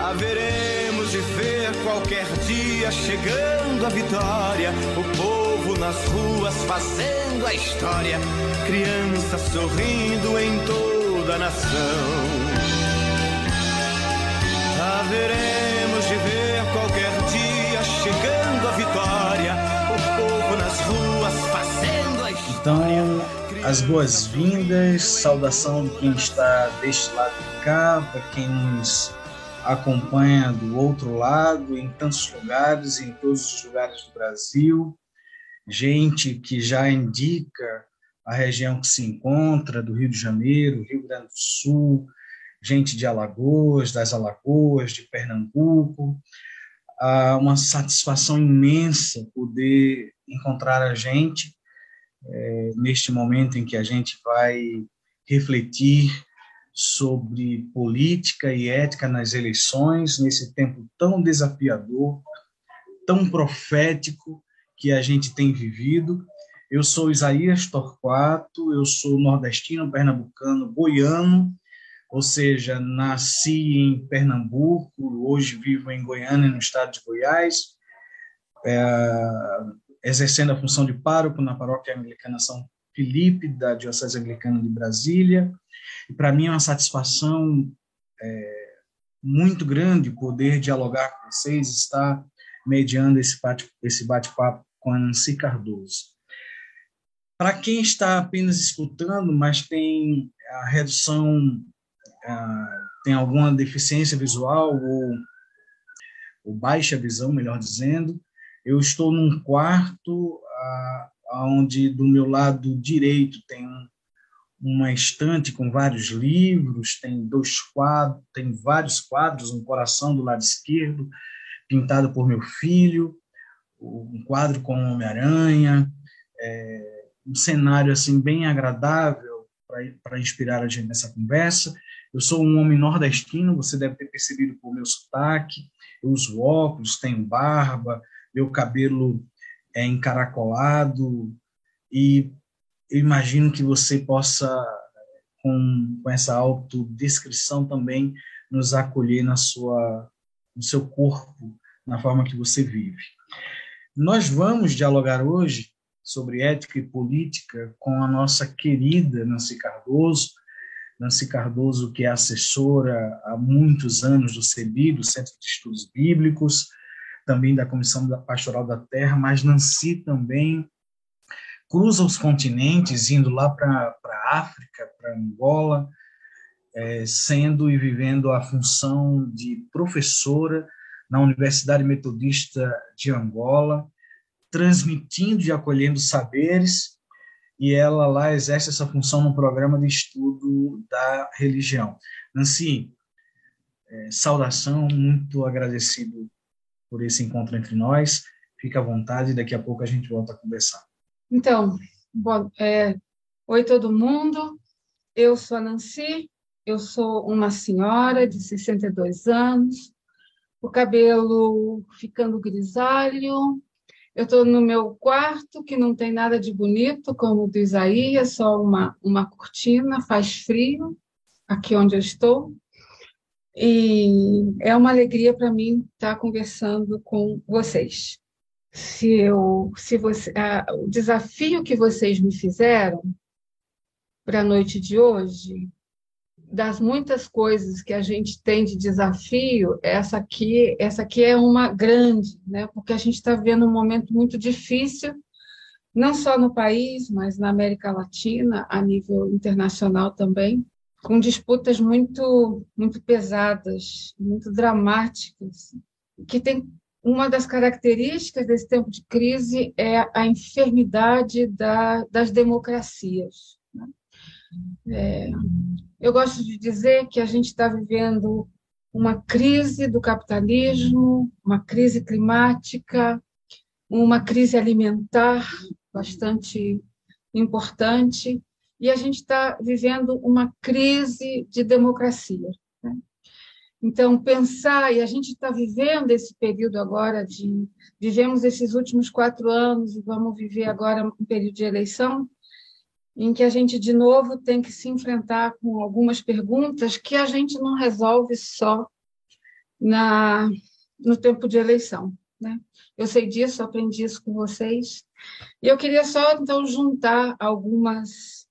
Haveremos de ver qualquer dia chegando a vitória, o povo nas ruas fazendo a história, crianças sorrindo em toda a nação. Haveremos de ver qualquer dia chegando a vitória, o povo nas ruas fazendo a história. Então, as boas-vindas, saudação de quem está deste lado de cá, para quem nos acompanha do outro lado, em tantos lugares, em todos os lugares do Brasil, gente que já indica a região que se encontra, do Rio de Janeiro, Rio Grande do Sul, gente de Alagoas, das Alagoas, de Pernambuco. Ah, uma satisfação imensa poder encontrar a gente é, neste momento em que a gente vai refletir sobre política e ética nas eleições, nesse tempo tão desafiador, tão profético que a gente tem vivido. Eu sou Isaías Torquato, eu sou nordestino, pernambucano, goiano, ou seja, nasci em Pernambuco, hoje vivo em Goiânia, no estado de Goiás, é, exercendo a função de pároco na paróquia anglicana São Felipe, da Diocese Anglicana de Brasília, e para mim é uma satisfação é, muito grande poder dialogar com vocês, estar mediando esse bate-papo com a Nancy Cardoso. Para quem está apenas escutando, mas tem a redução, tem alguma deficiência visual ou, ou, baixa visão, melhor dizendo, eu estou num quarto onde do meu lado direito tem um uma estante com vários livros, tem dois quadros, tem vários quadros, um coração do lado esquerdo, pintado por meu filho, um quadro com Homem-Aranha, é, um cenário assim bem agradável para inspirar a gente nessa conversa. Eu sou um homem nordestino, você deve ter percebido por meu sotaque. Eu uso óculos, tenho barba, meu cabelo é encaracolado e eu imagino que você possa, com, com essa autodescrição também, nos acolher na sua, no seu corpo, na forma que você vive. Nós vamos dialogar hoje sobre ética e política com a nossa querida Nancy Cardoso, Nancy Cardoso, que é assessora há muitos anos do CEBI, do Centro de Estudos Bíblicos, também da Comissão Pastoral da Terra, mas Nancy também cruza os continentes, indo lá para a África, para Angola, é, sendo e vivendo a função de professora na Universidade Metodista de Angola, transmitindo e acolhendo saberes, e ela lá exerce essa função no programa de estudo da religião. Nancy, é, saudação, muito agradecido por esse encontro entre nós. Fica à vontade, daqui a pouco a gente volta a conversar. Então, é, oi todo mundo, eu sou a Nancy, eu sou uma senhora de 62 anos, o cabelo ficando grisalho, eu estou no meu quarto, que não tem nada de bonito, como o do Isaías, só uma, uma cortina, faz frio aqui onde eu estou. E é uma alegria para mim estar conversando com vocês se eu, se você, o desafio que vocês me fizeram para a noite de hoje, das muitas coisas que a gente tem de desafio, essa aqui, essa aqui é uma grande, né? Porque a gente está vivendo um momento muito difícil, não só no país, mas na América Latina, a nível internacional também, com disputas muito, muito pesadas, muito dramáticas, que tem uma das características desse tempo de crise é a enfermidade da, das democracias. Né? É, eu gosto de dizer que a gente está vivendo uma crise do capitalismo, uma crise climática, uma crise alimentar bastante importante, e a gente está vivendo uma crise de democracia. Né? Então, pensar, e a gente está vivendo esse período agora de. Vivemos esses últimos quatro anos e vamos viver agora um período de eleição. em que a gente, de novo, tem que se enfrentar com algumas perguntas que a gente não resolve só na, no tempo de eleição. Né? Eu sei disso, aprendi isso com vocês. E eu queria só, então, juntar algumas,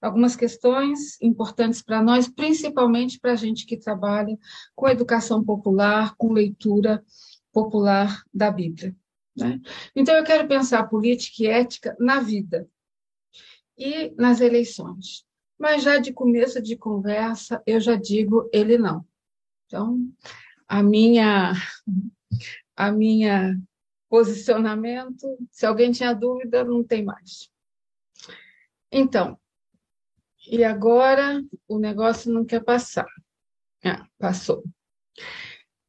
algumas questões importantes para nós, principalmente para a gente que trabalha com educação popular, com leitura popular da Bíblia. Né? Então, eu quero pensar política e ética na vida e nas eleições. Mas já de começo de conversa, eu já digo ele não. Então, a minha a minha posicionamento, se alguém tinha dúvida, não tem mais. Então, e agora o negócio não quer passar. Ah, passou.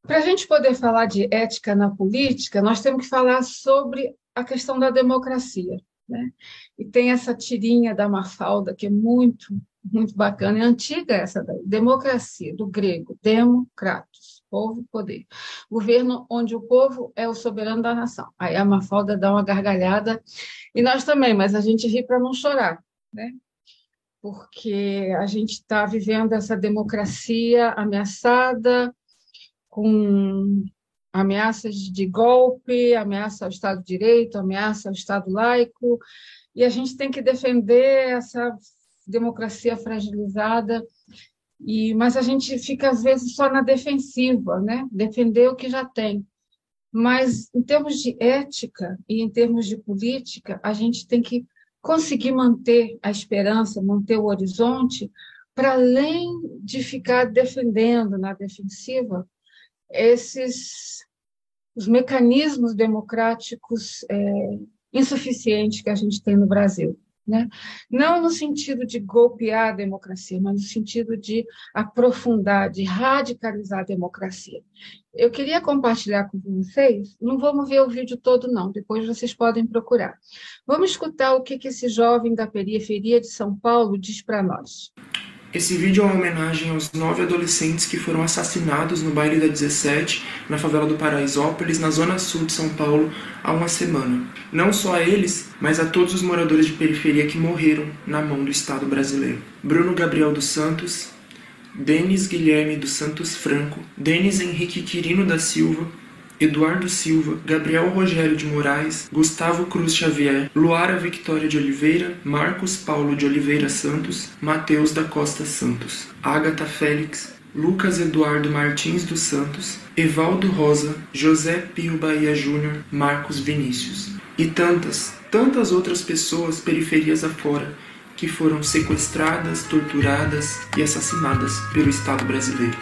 Para a gente poder falar de ética na política, nós temos que falar sobre a questão da democracia. Né? E tem essa tirinha da Mafalda, que é muito, muito bacana, é antiga essa daí, democracia, do grego, democratos, povo, poder. Governo onde o povo é o soberano da nação. Aí a Mafalda dá uma gargalhada, e nós também, mas a gente ri para não chorar, né? Porque a gente está vivendo essa democracia ameaçada, com ameaças de golpe, ameaça ao Estado de Direito, ameaça ao Estado laico, e a gente tem que defender essa democracia fragilizada, e mas a gente fica às vezes só na defensiva, né? Defender o que já tem. Mas em termos de ética e em termos de política, a gente tem que conseguir manter a esperança, manter o horizonte, para além de ficar defendendo na defensiva, esses os mecanismos democráticos é, insuficientes que a gente tem no Brasil. Né? Não no sentido de golpear a democracia, mas no sentido de aprofundar, de radicalizar a democracia. Eu queria compartilhar com vocês, não vamos ver o vídeo todo, não, depois vocês podem procurar. Vamos escutar o que, que esse jovem da periferia de São Paulo diz para nós. Esse vídeo é uma homenagem aos nove adolescentes que foram assassinados no baile da 17, na favela do Paraisópolis, na zona sul de São Paulo, há uma semana. Não só a eles, mas a todos os moradores de periferia que morreram na mão do Estado brasileiro. Bruno Gabriel dos Santos, Denis Guilherme dos Santos Franco, Denis Henrique Quirino da Silva, Eduardo Silva, Gabriel Rogério de Moraes, Gustavo Cruz Xavier, Luara Victoria de Oliveira, Marcos Paulo de Oliveira Santos, Mateus da Costa Santos, Agatha Félix, Lucas Eduardo Martins dos Santos, Evaldo Rosa, José Pio Bahia Júnior, Marcos Vinícius e tantas, tantas outras pessoas periferias afora que foram sequestradas, torturadas e assassinadas pelo Estado brasileiro.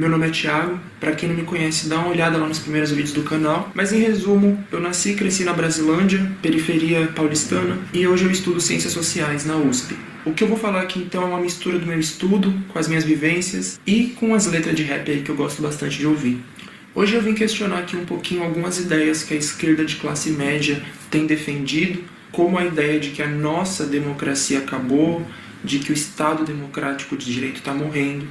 Meu nome é Thiago, para quem não me conhece, dá uma olhada lá nos primeiros vídeos do canal. Mas em resumo, eu nasci e cresci na Brasilândia, periferia paulistana, e hoje eu estudo Ciências Sociais na USP. O que eu vou falar aqui então é uma mistura do meu estudo com as minhas vivências e com as letras de rap aí que eu gosto bastante de ouvir. Hoje eu vim questionar aqui um pouquinho algumas ideias que a esquerda de classe média tem defendido, como a ideia de que a nossa democracia acabou, de que o Estado democrático de direito está morrendo,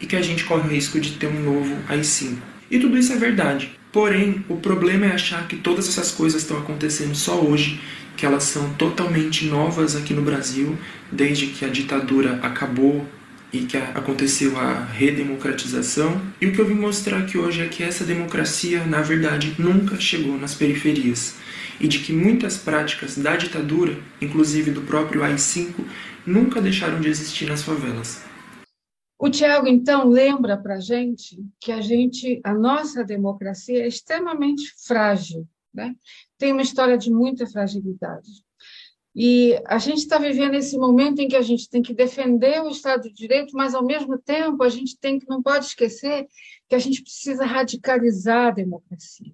e que a gente corre o risco de ter um novo AI-5. E tudo isso é verdade. Porém, o problema é achar que todas essas coisas estão acontecendo só hoje, que elas são totalmente novas aqui no Brasil, desde que a ditadura acabou e que aconteceu a redemocratização. E o que eu vim mostrar aqui hoje é que essa democracia, na verdade, nunca chegou nas periferias. E de que muitas práticas da ditadura, inclusive do próprio AI-5, nunca deixaram de existir nas favelas. O Tiago, então, lembra para a gente que a gente, a nossa democracia é extremamente frágil, né? tem uma história de muita fragilidade. E a gente está vivendo esse momento em que a gente tem que defender o Estado de Direito, mas, ao mesmo tempo, a gente tem que, não pode esquecer que a gente precisa radicalizar a democracia.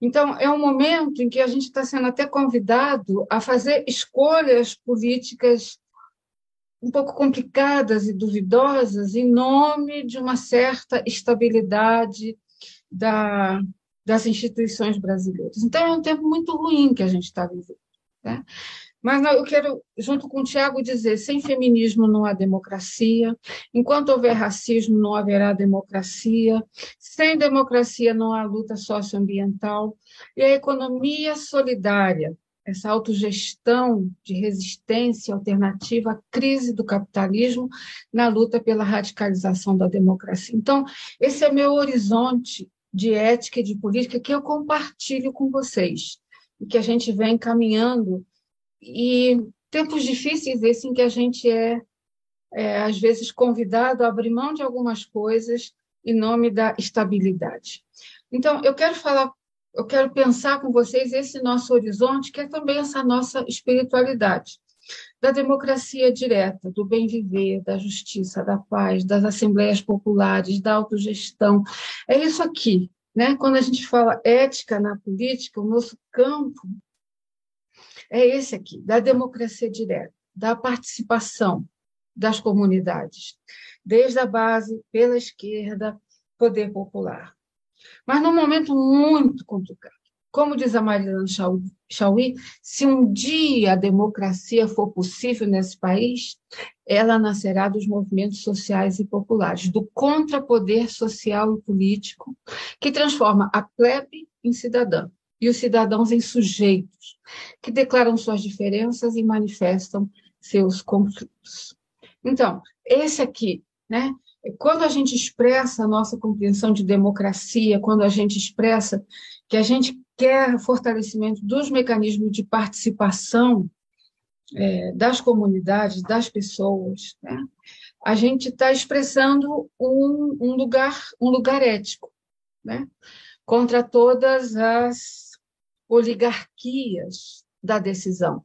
Então, é um momento em que a gente está sendo até convidado a fazer escolhas políticas um pouco complicadas e duvidosas em nome de uma certa estabilidade da, das instituições brasileiras. Então, é um tempo muito ruim que a gente está vivendo. Né? Mas eu quero, junto com o Tiago, dizer: sem feminismo não há democracia, enquanto houver racismo, não haverá democracia, sem democracia não há luta socioambiental, e a economia solidária, essa autogestão de resistência alternativa à crise do capitalismo na luta pela radicalização da democracia. Então, esse é meu horizonte de ética e de política que eu compartilho com vocês, e que a gente vem caminhando e tempos difíceis esse em que a gente é, é, às vezes, convidado a abrir mão de algumas coisas em nome da estabilidade. Então, eu quero falar, eu quero pensar com vocês esse nosso horizonte, que é também essa nossa espiritualidade, da democracia direta, do bem viver, da justiça, da paz, das assembleias populares, da autogestão. É isso aqui, né? Quando a gente fala ética na política, o nosso campo é esse aqui, da democracia direta, da participação das comunidades, desde a base, pela esquerda, poder popular. Mas num momento muito complicado. Como diz a Marilana Chauí, se um dia a democracia for possível nesse país, ela nascerá dos movimentos sociais e populares, do contrapoder social e político, que transforma a plebe em cidadã e os cidadãos em sujeitos, que declaram suas diferenças e manifestam seus conflitos. Então, esse aqui, né? Quando a gente expressa a nossa compreensão de democracia, quando a gente expressa que a gente quer fortalecimento dos mecanismos de participação é, das comunidades, das pessoas, né? a gente está expressando um, um, lugar, um lugar ético, né? contra todas as oligarquias da decisão,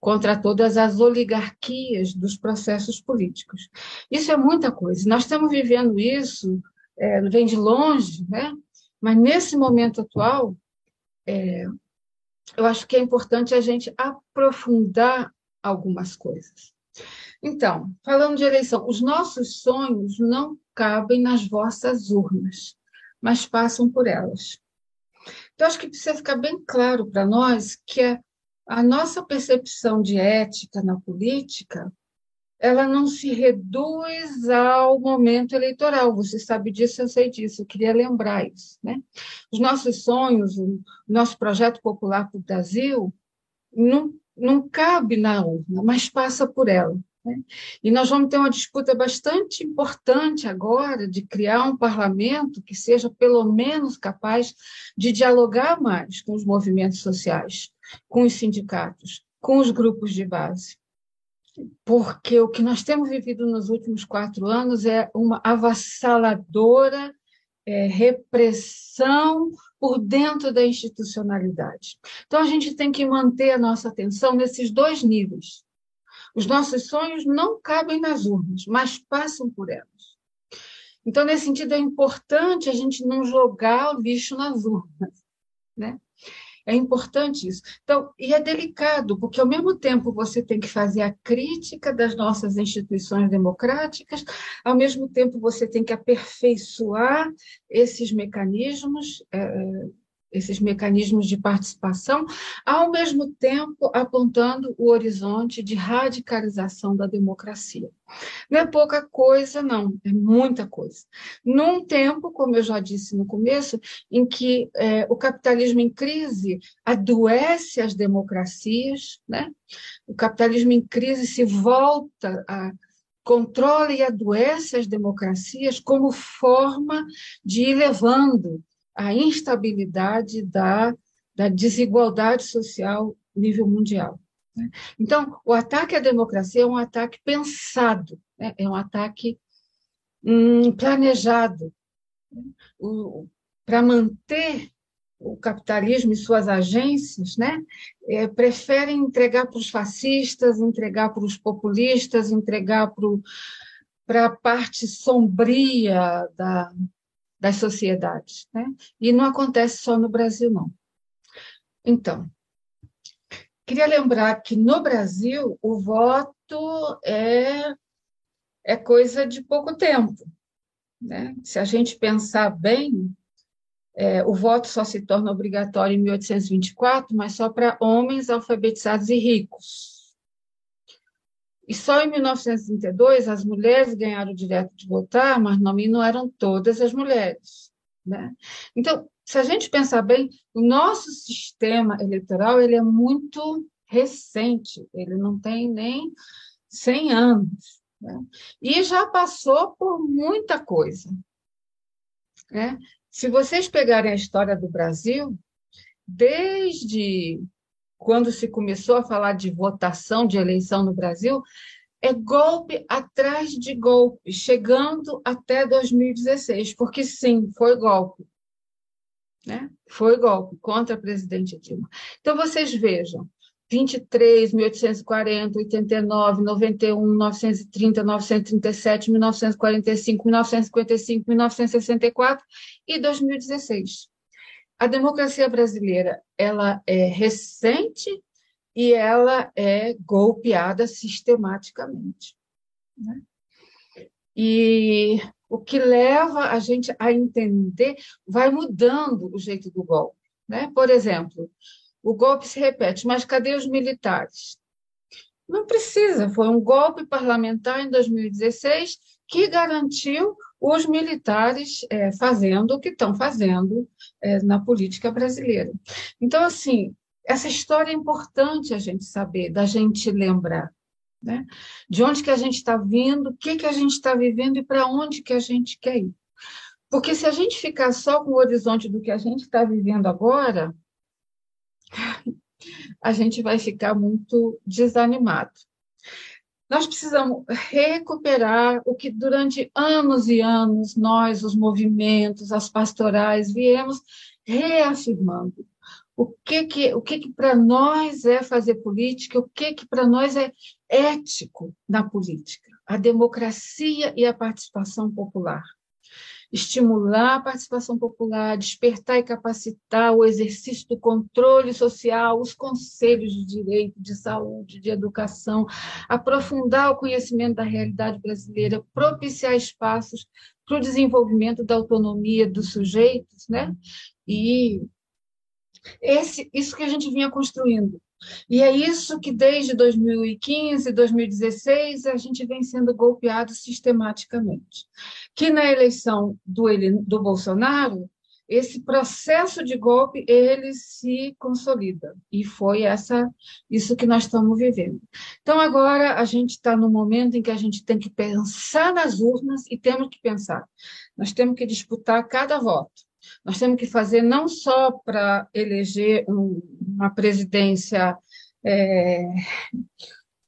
contra todas as oligarquias dos processos políticos. Isso é muita coisa. Nós estamos vivendo isso, é, vem de longe, né? mas nesse momento atual, é, eu acho que é importante a gente aprofundar algumas coisas. Então, falando de eleição, os nossos sonhos não cabem nas vossas urnas, mas passam por elas. Então, acho que precisa ficar bem claro para nós que a, a nossa percepção de ética na política ela não se reduz ao momento eleitoral. Você sabe disso, eu sei disso. Eu queria lembrar isso. Né? Os nossos sonhos, o nosso projeto popular para o Brasil, não, não cabe na urna, mas passa por ela. Né? E nós vamos ter uma disputa bastante importante agora de criar um parlamento que seja pelo menos capaz de dialogar mais com os movimentos sociais, com os sindicatos, com os grupos de base. Porque o que nós temos vivido nos últimos quatro anos é uma avassaladora é, repressão por dentro da institucionalidade. Então, a gente tem que manter a nossa atenção nesses dois níveis os nossos sonhos não cabem nas urnas, mas passam por elas. Então, nesse sentido, é importante a gente não jogar o lixo nas urnas. Né? É importante isso. Então, e é delicado, porque ao mesmo tempo você tem que fazer a crítica das nossas instituições democráticas, ao mesmo tempo você tem que aperfeiçoar esses mecanismos. É, esses mecanismos de participação, ao mesmo tempo apontando o horizonte de radicalização da democracia. Não é pouca coisa, não, é muita coisa. Num tempo, como eu já disse no começo, em que é, o capitalismo em crise adoece as democracias, né? o capitalismo em crise se volta a controla e adoece as democracias como forma de ir levando a instabilidade da, da desigualdade social nível mundial. Né? Então, o ataque à democracia é um ataque pensado, né? é um ataque hum, planejado né? para manter o capitalismo e suas agências, né, é, preferem entregar para os fascistas, entregar para os populistas, entregar para a parte sombria da, das sociedades. Né? E não acontece só no Brasil, não. Então, queria lembrar que no Brasil o voto é, é coisa de pouco tempo. Né? Se a gente pensar bem, é, o voto só se torna obrigatório em 1824, mas só para homens alfabetizados e ricos. E só em 1932 as mulheres ganharam o direito de votar, mas não, eram todas as mulheres. Né? Então, se a gente pensar bem, o nosso sistema eleitoral ele é muito recente, ele não tem nem 100 anos. Né? E já passou por muita coisa. Né? Se vocês pegarem a história do Brasil, desde quando se começou a falar de votação de eleição no Brasil, é golpe atrás de golpe, chegando até 2016, porque sim, foi golpe. Né? Foi golpe contra a presidente Dilma. Então, vocês vejam, 23, 1840, 89, 91, 930, 937, 1945, 1955, 1964 e 2016. A democracia brasileira ela é recente e ela é golpeada sistematicamente. Né? E o que leva a gente a entender, vai mudando o jeito do golpe. Né? Por exemplo, o golpe se repete, mas cadê os militares? Não precisa, foi um golpe parlamentar em 2016 que garantiu os militares é, fazendo o que estão fazendo é, na política brasileira. Então, assim, essa história é importante a gente saber, da gente lembrar. Né? De onde que a gente está vindo, o que, que a gente está vivendo e para onde que a gente quer ir. Porque se a gente ficar só com o horizonte do que a gente está vivendo agora, a gente vai ficar muito desanimado. Nós precisamos recuperar o que durante anos e anos nós, os movimentos, as pastorais, viemos reafirmando. O que que, o que, que para nós é fazer política, o que que para nós é ético na política? A democracia e a participação popular estimular a participação popular, despertar e capacitar o exercício do controle social, os conselhos de direito, de saúde, de educação, aprofundar o conhecimento da realidade brasileira, propiciar espaços para o desenvolvimento da autonomia dos sujeitos, né? E esse, isso que a gente vinha construindo. E é isso que desde 2015, 2016, a gente vem sendo golpeado sistematicamente que na eleição do, do Bolsonaro, esse processo de golpe ele se consolida e foi essa isso que nós estamos vivendo. Então agora a gente está no momento em que a gente tem que pensar nas urnas e temos que pensar. Nós temos que disputar cada voto. Nós temos que fazer não só para eleger um, uma presidência é,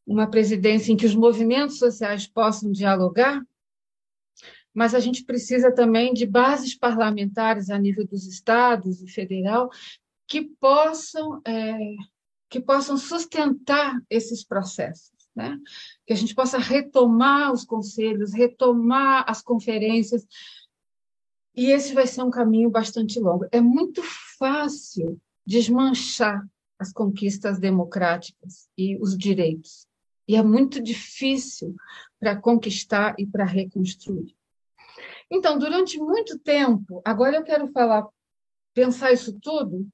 uma presidência em que os movimentos sociais possam dialogar, mas a gente precisa também de bases parlamentares a nível dos estados e federal que possam é, que possam sustentar esses processos, né? Que a gente possa retomar os conselhos, retomar as conferências. E esse vai ser um caminho bastante longo. É muito fácil desmanchar as conquistas democráticas e os direitos. E é muito difícil para conquistar e para reconstruir. Então, durante muito tempo, agora eu quero falar, pensar isso tudo,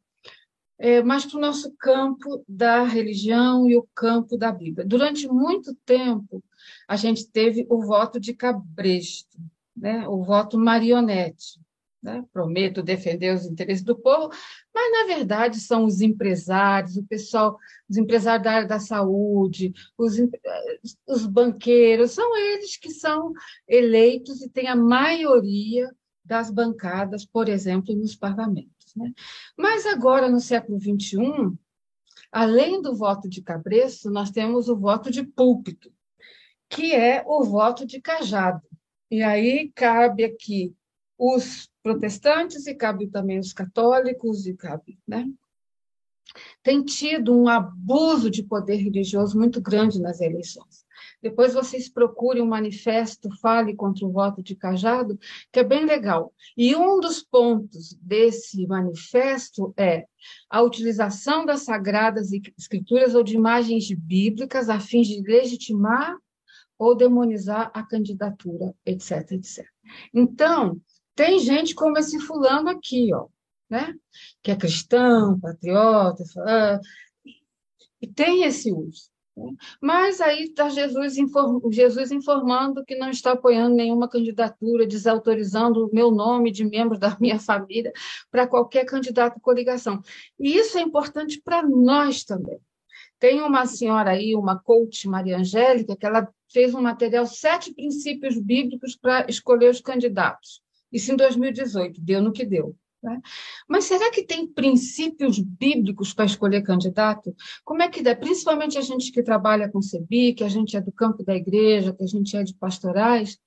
é, mas para o nosso campo da religião e o campo da Bíblia. Durante muito tempo, a gente teve o voto de cabresto, né? o voto marionete né? prometo defender os interesses do povo, mas na verdade são os empresários, o pessoal, os empresários da área da saúde, os, os banqueiros, são eles que são eleitos e têm a maioria das bancadas, por exemplo, nos parlamentos. Né? Mas agora, no século XXI, além do voto de cabresto, nós temos o voto de púlpito, que é o voto de cajado. E aí cabe aqui os protestantes e cabe também os católicos e cabe, né? Tem tido um abuso de poder religioso muito grande nas eleições. Depois vocês procurem um manifesto Fale contra o voto de cajado, que é bem legal. E um dos pontos desse manifesto é a utilização das sagradas escrituras ou de imagens bíblicas a fim de legitimar ou demonizar a candidatura, etc, etc. Então, tem gente como esse fulano aqui, ó, né? que é cristão, patriota, e tem esse uso. Né? Mas aí está Jesus, inform, Jesus informando que não está apoiando nenhuma candidatura, desautorizando o meu nome de membros da minha família para qualquer candidato à coligação. E isso é importante para nós também. Tem uma senhora aí, uma coach, Maria Angélica, que ela fez um material, sete princípios bíblicos para escolher os candidatos. Isso em 2018, deu no que deu. Né? Mas será que tem princípios bíblicos para escolher candidato? Como é que dá? Principalmente a gente que trabalha com CEBI, que a gente é do campo da igreja, que a gente é de pastorais,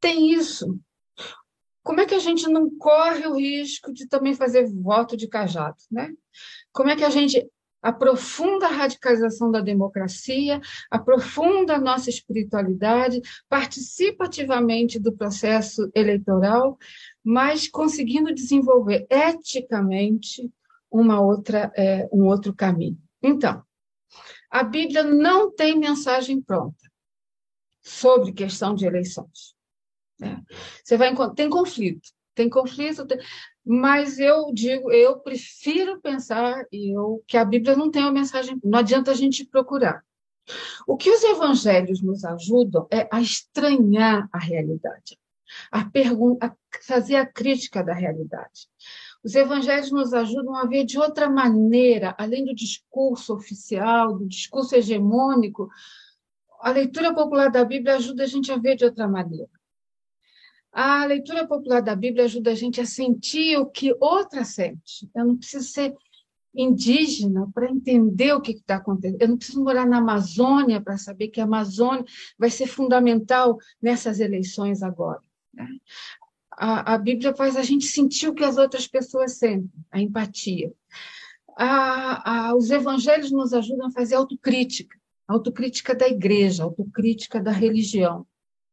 tem isso. Como é que a gente não corre o risco de também fazer voto de cajado? Né? Como é que a gente a radicalização da democracia, aprofunda a nossa espiritualidade, participa ativamente do processo eleitoral, mas conseguindo desenvolver eticamente uma outra, é, um outro caminho. Então, a Bíblia não tem mensagem pronta sobre questão de eleições. Né? Você vai tem conflito, tem conflito, mas eu digo, eu prefiro pensar eu, que a Bíblia não tem uma mensagem, não adianta a gente procurar. O que os evangelhos nos ajudam é a estranhar a realidade, a, a fazer a crítica da realidade. Os evangelhos nos ajudam a ver de outra maneira, além do discurso oficial, do discurso hegemônico. A leitura popular da Bíblia ajuda a gente a ver de outra maneira. A leitura popular da Bíblia ajuda a gente a sentir o que outra sente. Eu não preciso ser indígena para entender o que está acontecendo. Eu não preciso morar na Amazônia para saber que a Amazônia vai ser fundamental nessas eleições agora. Né? A, a, Bíblia faz a gente sentir o que as outras pessoas sentem, a empatia. A, a, os evangelhos nos ajudam a fazer autocrítica, autocrítica da igreja, autocrítica da religião.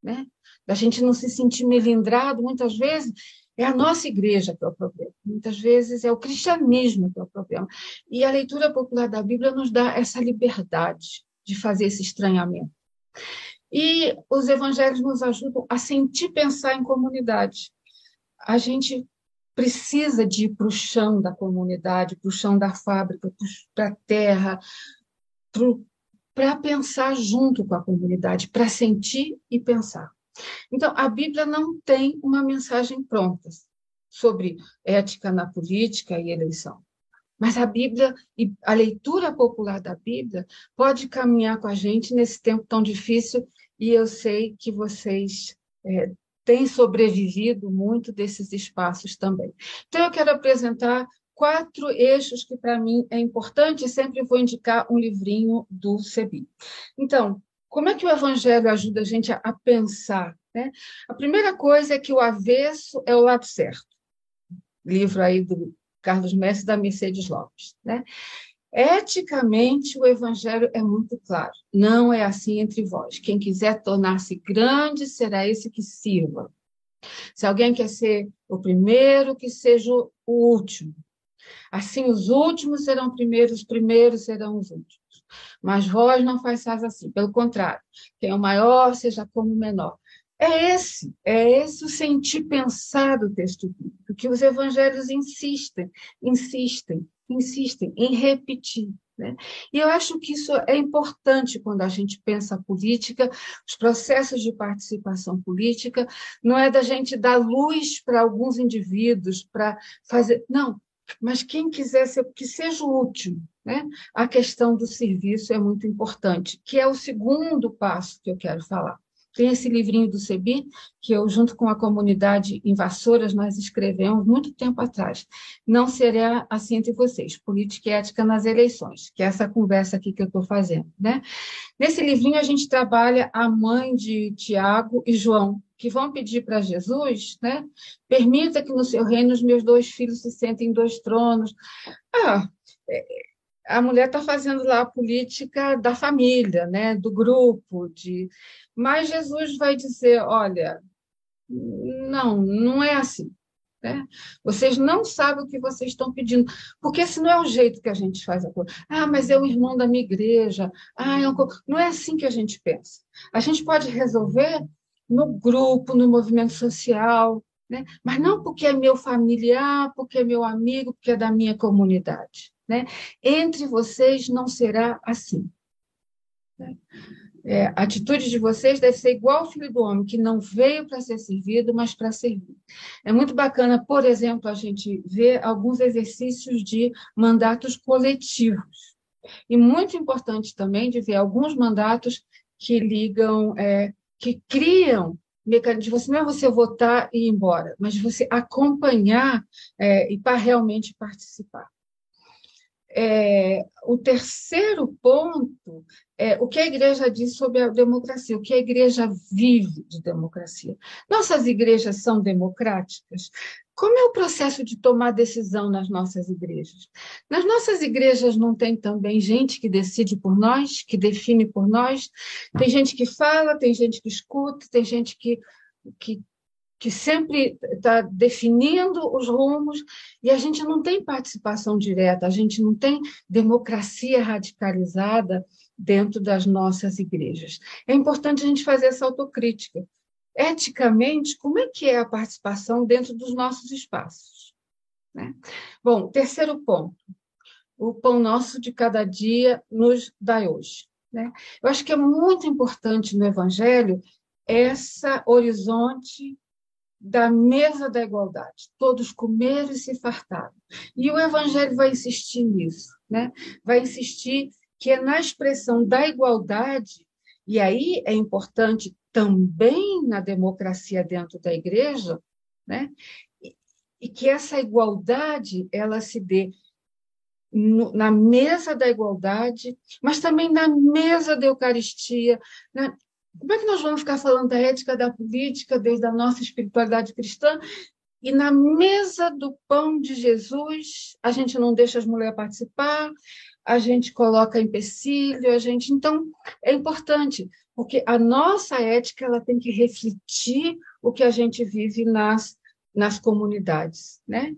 Né? Da gente não se sentir melindrado, muitas vezes é a nossa igreja que é o problema, muitas vezes é o cristianismo que é o problema. E a leitura popular da Bíblia nos dá essa liberdade de fazer esse estranhamento. E os evangelhos nos ajudam a sentir pensar em comunidade. A gente precisa de ir para o chão da comunidade, para o chão da fábrica, para a terra, para pensar junto com a comunidade, para sentir e pensar. Então, a Bíblia não tem uma mensagem pronta sobre ética na política e eleição. Mas a Bíblia e a leitura popular da Bíblia pode caminhar com a gente nesse tempo tão difícil e eu sei que vocês é, têm sobrevivido muito desses espaços também. Então, eu quero apresentar quatro eixos que para mim é importante e sempre vou indicar um livrinho do Sebi. Então, como é que o Evangelho ajuda a gente a, a pensar? Né? A primeira coisa é que o avesso é o lado certo. Livro aí do Carlos Messi da Mercedes Lopes. Né? Eticamente, o Evangelho é muito claro. Não é assim entre vós. Quem quiser tornar-se grande, será esse que sirva. Se alguém quer ser o primeiro, que seja o último. Assim, os últimos serão primeiros, os primeiros serão os últimos. Mas vós não façais assim, pelo contrário, quem é o maior seja como o menor. É esse, é esse o sentir pensar do texto bíblico, que os evangelhos insistem, insistem, insistem em repetir. Né? E eu acho que isso é importante quando a gente pensa a política, os processos de participação política, não é da gente dar luz para alguns indivíduos para fazer. Não, mas quem quiser ser, que seja o último. Né? A questão do serviço é muito importante, que é o segundo passo que eu quero falar. Tem esse livrinho do CEBI, que eu, junto com a comunidade Invasoras, nós escrevemos muito tempo atrás. Não será assim entre vocês, política e ética nas eleições, que é essa conversa aqui que eu estou fazendo. Né? Nesse livrinho, a gente trabalha a mãe de Tiago e João, que vão pedir para Jesus, né? Permita que no seu reino os meus dois filhos se sentem em dois tronos. Ah, é, a mulher está fazendo lá a política da família, né? Do grupo, de. Mas Jesus vai dizer, olha, não, não é assim. Né? Vocês não sabem o que vocês estão pedindo, porque esse não é o jeito que a gente faz a coisa. Ah, mas é o irmão da minha igreja. Ah, é um... Não é assim que a gente pensa. A gente pode resolver no grupo, no movimento social, né? mas não porque é meu familiar, porque é meu amigo, porque é da minha comunidade. Né? Entre vocês não será assim. Né? É, a atitude de vocês deve ser igual ao filho do homem, que não veio para ser servido, mas para servir. É muito bacana, por exemplo, a gente ver alguns exercícios de mandatos coletivos. E muito importante também de ver alguns mandatos que ligam, é, que criam de você não é você votar e ir embora, mas você acompanhar é, e para realmente participar. É, o terceiro ponto é o que a igreja diz sobre a democracia, o que a igreja vive de democracia. Nossas igrejas são democráticas? Como é o processo de tomar decisão nas nossas igrejas? Nas nossas igrejas não tem também gente que decide por nós, que define por nós? Tem gente que fala, tem gente que escuta, tem gente que, que que sempre está definindo os rumos, e a gente não tem participação direta, a gente não tem democracia radicalizada dentro das nossas igrejas. É importante a gente fazer essa autocrítica. Eticamente, como é que é a participação dentro dos nossos espaços? Né? Bom, terceiro ponto. O pão nosso de cada dia nos dá hoje. Né? Eu acho que é muito importante no Evangelho essa horizonte da mesa da igualdade. Todos comeram e se fartaram. E o Evangelho vai insistir nisso, né? vai insistir que é na expressão da igualdade, e aí é importante também na democracia dentro da igreja, né? e que essa igualdade ela se dê na mesa da igualdade, mas também na mesa da Eucaristia, na, como é que nós vamos ficar falando da ética da política desde a nossa espiritualidade cristã e na mesa do pão de Jesus a gente não deixa as mulheres participar, a gente coloca empecilho, a gente então é importante porque a nossa ética ela tem que refletir o que a gente vive nas nas comunidades, né?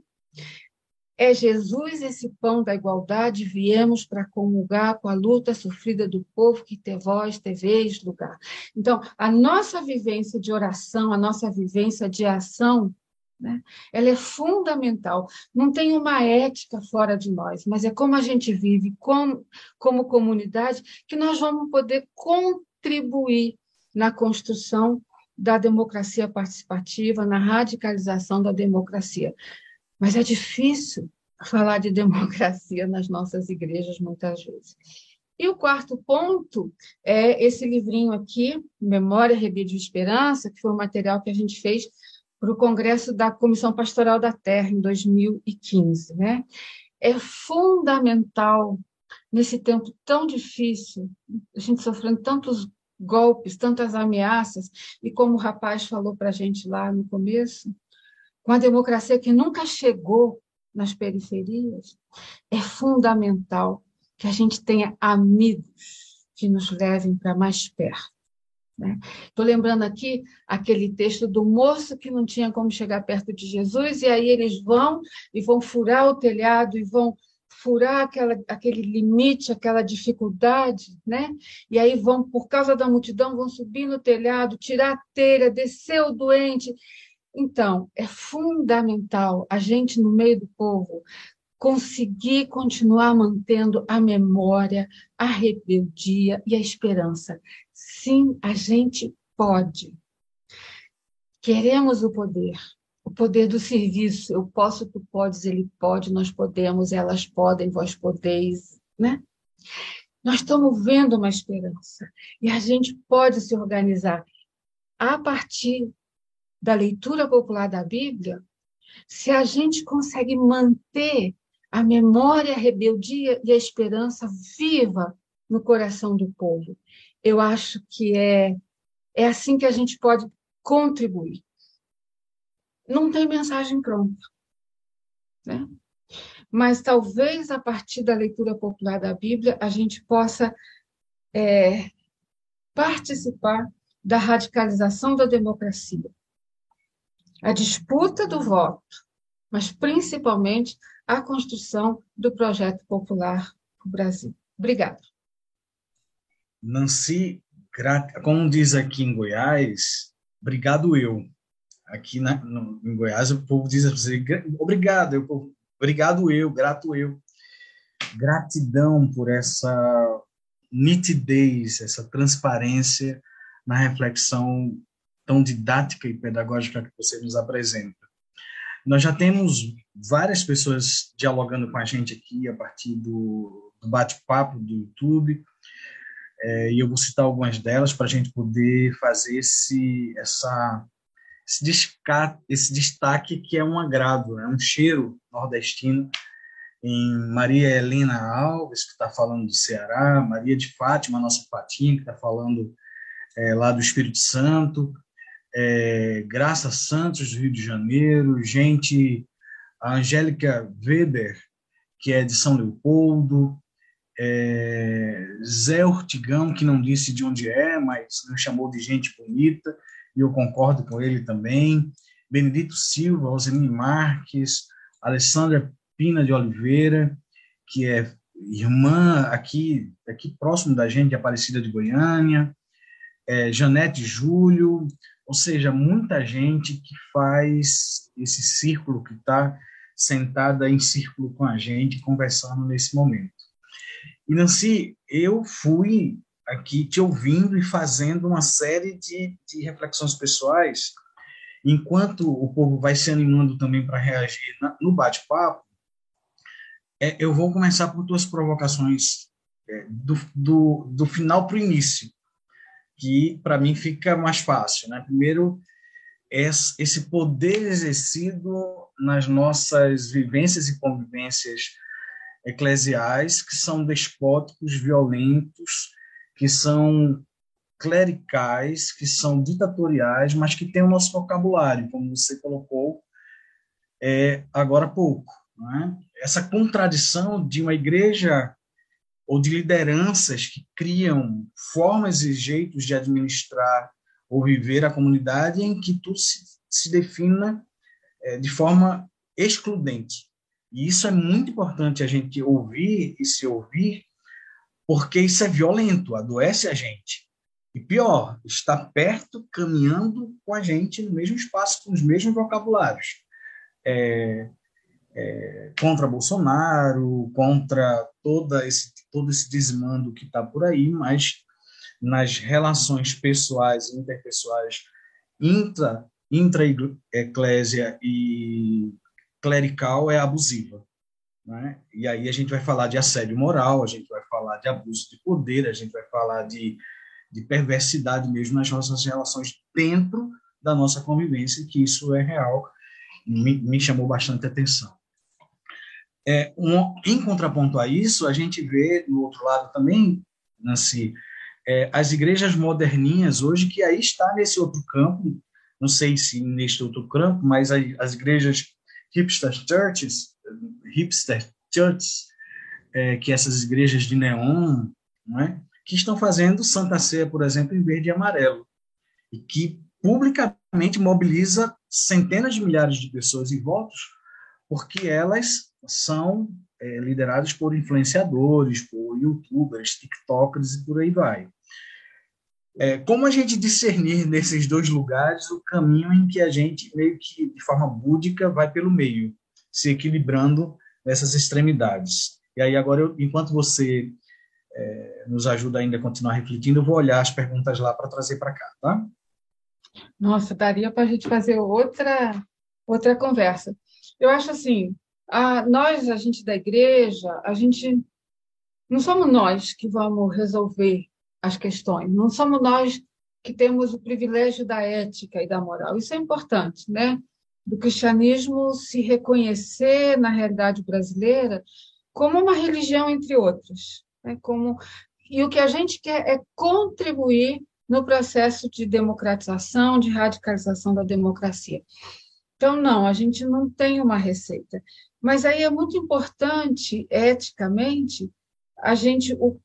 É Jesus esse pão da igualdade, viemos para comungar com a luta sofrida do povo que tem voz, tem vez, lugar. Então, a nossa vivência de oração, a nossa vivência de ação, né, ela é fundamental. Não tem uma ética fora de nós, mas é como a gente vive como, como comunidade que nós vamos poder contribuir na construção da democracia participativa, na radicalização da democracia. Mas é difícil falar de democracia nas nossas igrejas, muitas vezes. E o quarto ponto é esse livrinho aqui, Memória, Rebelde e Esperança, que foi um material que a gente fez para o Congresso da Comissão Pastoral da Terra, em 2015. Né? É fundamental, nesse tempo tão difícil, a gente sofrendo tantos golpes, tantas ameaças, e como o rapaz falou para a gente lá no começo, uma democracia que nunca chegou nas periferias, é fundamental que a gente tenha amigos que nos levem para mais perto. Estou né? lembrando aqui aquele texto do moço que não tinha como chegar perto de Jesus, e aí eles vão e vão furar o telhado e vão furar aquela, aquele limite, aquela dificuldade, né? E aí vão, por causa da multidão, vão subir no telhado, tirar a telha, descer o doente, então, é fundamental a gente, no meio do povo, conseguir continuar mantendo a memória, a rebeldia e a esperança. Sim, a gente pode. Queremos o poder, o poder do serviço. Eu posso, tu podes, ele pode, nós podemos, elas podem, vós podeis, né? Nós estamos vendo uma esperança e a gente pode se organizar a partir da leitura popular da Bíblia, se a gente consegue manter a memória, a rebeldia e a esperança viva no coração do povo, eu acho que é, é assim que a gente pode contribuir. Não tem mensagem pronta, né? mas talvez a partir da leitura popular da Bíblia a gente possa é, participar da radicalização da democracia, a disputa do voto, mas principalmente a construção do projeto popular para o Brasil. Obrigada. Nancy, como diz aqui em Goiás, obrigado eu. aqui na, no, em Goiás o povo diz assim, obrigado, eu, obrigado eu, grato eu. Gratidão por essa nitidez, essa transparência na reflexão tão didática e pedagógica que você nos apresenta. Nós já temos várias pessoas dialogando com a gente aqui a partir do, do bate-papo do YouTube, é, e eu vou citar algumas delas para a gente poder fazer esse, essa, esse, esse destaque que é um agrado, é um cheiro nordestino em Maria Helena Alves, que está falando do Ceará, Maria de Fátima, nossa Fatinha, que está falando é, lá do Espírito Santo, é, Graça Santos, do Rio de Janeiro, gente, a Angélica Weber, que é de São Leopoldo, é, Zé Ortigão, que não disse de onde é, mas nos chamou de gente bonita, e eu concordo com ele também, Benedito Silva, Rosemini Marques, Alessandra Pina de Oliveira, que é irmã aqui, aqui próximo da gente, Aparecida de Goiânia, é, Janete Júlio, ou seja, muita gente que faz esse círculo, que está sentada em círculo com a gente, conversando nesse momento. E, Nancy, eu fui aqui te ouvindo e fazendo uma série de, de reflexões pessoais, enquanto o povo vai se animando também para reagir na, no bate-papo, é, eu vou começar por duas provocações é, do, do, do final para o início que para mim fica mais fácil. Né? Primeiro, esse poder exercido nas nossas vivências e convivências eclesiais, que são despóticos, violentos, que são clericais, que são ditatoriais, mas que têm o nosso vocabulário, como você colocou é, agora há pouco. Né? Essa contradição de uma igreja ou de lideranças que criam formas e jeitos de administrar ou viver a comunidade em que tudo se, se defina é, de forma excludente. E isso é muito importante a gente ouvir e se ouvir, porque isso é violento, adoece a gente. E pior, está perto, caminhando com a gente no mesmo espaço, com os mesmos vocabulários. É, é, contra Bolsonaro, contra toda esse, todo esse desmando que está por aí, mas nas relações pessoais e interpessoais intra, intra-eclésia e clerical é abusiva. Né? E aí a gente vai falar de assédio moral, a gente vai falar de abuso de poder, a gente vai falar de, de perversidade mesmo nas nossas relações dentro da nossa convivência, que isso é real, me, me chamou bastante atenção. É, um, em contraponto a isso, a gente vê do outro lado também, Nancy, é, as igrejas moderninhas hoje, que aí está nesse outro campo, não sei se neste outro campo, mas as, as igrejas hipster churches, hipster churches, é, que essas igrejas de neon, não é? que estão fazendo Santa Ceia, por exemplo, em verde e amarelo, e que publicamente mobiliza centenas de milhares de pessoas em votos, porque elas são é, liderados por influenciadores, por youtubers, tiktokers e por aí vai. É, como a gente discernir nesses dois lugares o caminho em que a gente, meio que de forma búdica, vai pelo meio, se equilibrando nessas extremidades? E aí, agora, eu, enquanto você é, nos ajuda ainda a continuar refletindo, eu vou olhar as perguntas lá para trazer para cá, tá? Nossa, daria para a gente fazer outra, outra conversa. Eu acho assim, a, nós, a gente da igreja, a gente não somos nós que vamos resolver as questões, não somos nós que temos o privilégio da ética e da moral. Isso é importante, né? Do cristianismo se reconhecer na realidade brasileira como uma religião entre outras, né? Como e o que a gente quer é contribuir no processo de democratização, de radicalização da democracia. Então, não, a gente não tem uma receita. Mas aí é muito importante, eticamente, a gente, o,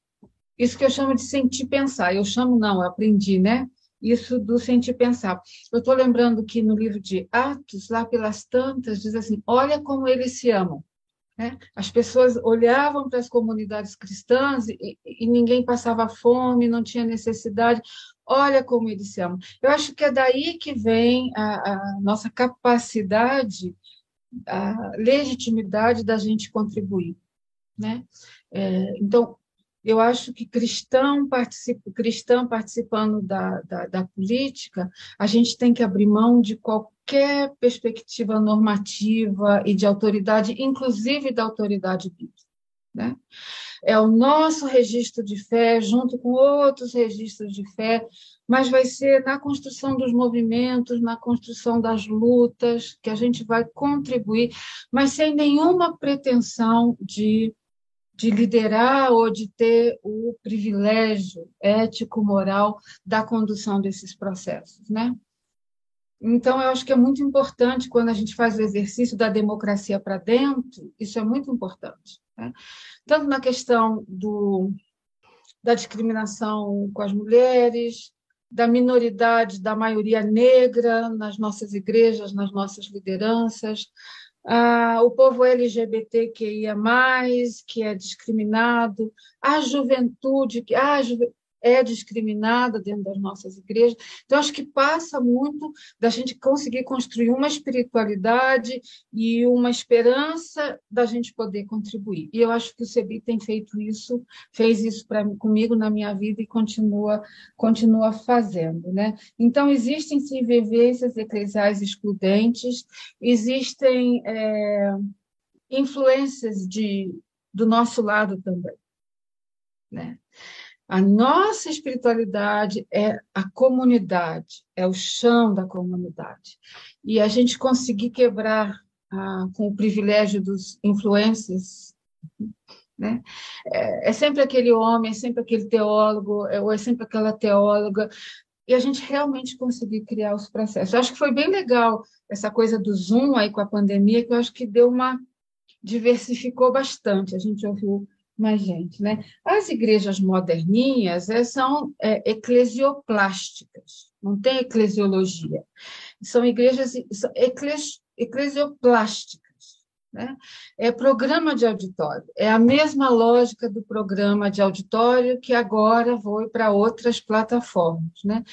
isso que eu chamo de sentir pensar. Eu chamo, não, eu aprendi, né? Isso do sentir pensar. Eu estou lembrando que no livro de Atos, lá pelas tantas, diz assim: olha como eles se amam. Né? As pessoas olhavam para as comunidades cristãs e, e ninguém passava fome, não tinha necessidade. Olha como eles se amam. Eu acho que é daí que vem a, a nossa capacidade, a legitimidade da gente contribuir. Né? É, então, eu acho que cristão, participa, cristão participando da, da, da, política, a gente tem que abrir mão de qualquer perspectiva normativa e de autoridade, inclusive da autoridade bíblica. Né? É o nosso registro de fé, junto com outros registros de fé, mas vai ser na construção dos movimentos, na construção das lutas, que a gente vai contribuir, mas sem nenhuma pretensão de, de liderar ou de ter o privilégio ético-moral da condução desses processos. Né? Então, eu acho que é muito importante, quando a gente faz o exercício da democracia para dentro, isso é muito importante. Né? Tanto na questão do, da discriminação com as mulheres, da minoridade, da maioria negra nas nossas igrejas, nas nossas lideranças, ah, o povo LGBTQIA+, que é discriminado, a juventude, que a juventude é discriminada dentro das nossas igrejas. Então, acho que passa muito da gente conseguir construir uma espiritualidade e uma esperança da gente poder contribuir. E eu acho que o CEBI tem feito isso, fez isso comigo na minha vida e continua, continua fazendo. Né? Então, existem sim vivências eclesiais excludentes, existem é, influências de, do nosso lado também. Né? A nossa espiritualidade é a comunidade, é o chão da comunidade. E a gente conseguir quebrar ah, com o privilégio dos influencers, né? É, é, sempre aquele homem, é sempre aquele teólogo, é, ou é sempre aquela teóloga, e a gente realmente conseguir criar os processos. Eu acho que foi bem legal essa coisa do Zoom aí com a pandemia, que eu acho que deu uma diversificou bastante. A gente ouviu mais gente, né? As igrejas moderninhas é, são é, eclesioplásticas, não tem eclesiologia. São igrejas são ecles, eclesioplásticas. Né? É programa de auditório. É a mesma lógica do programa de auditório que agora foi para outras plataformas, né?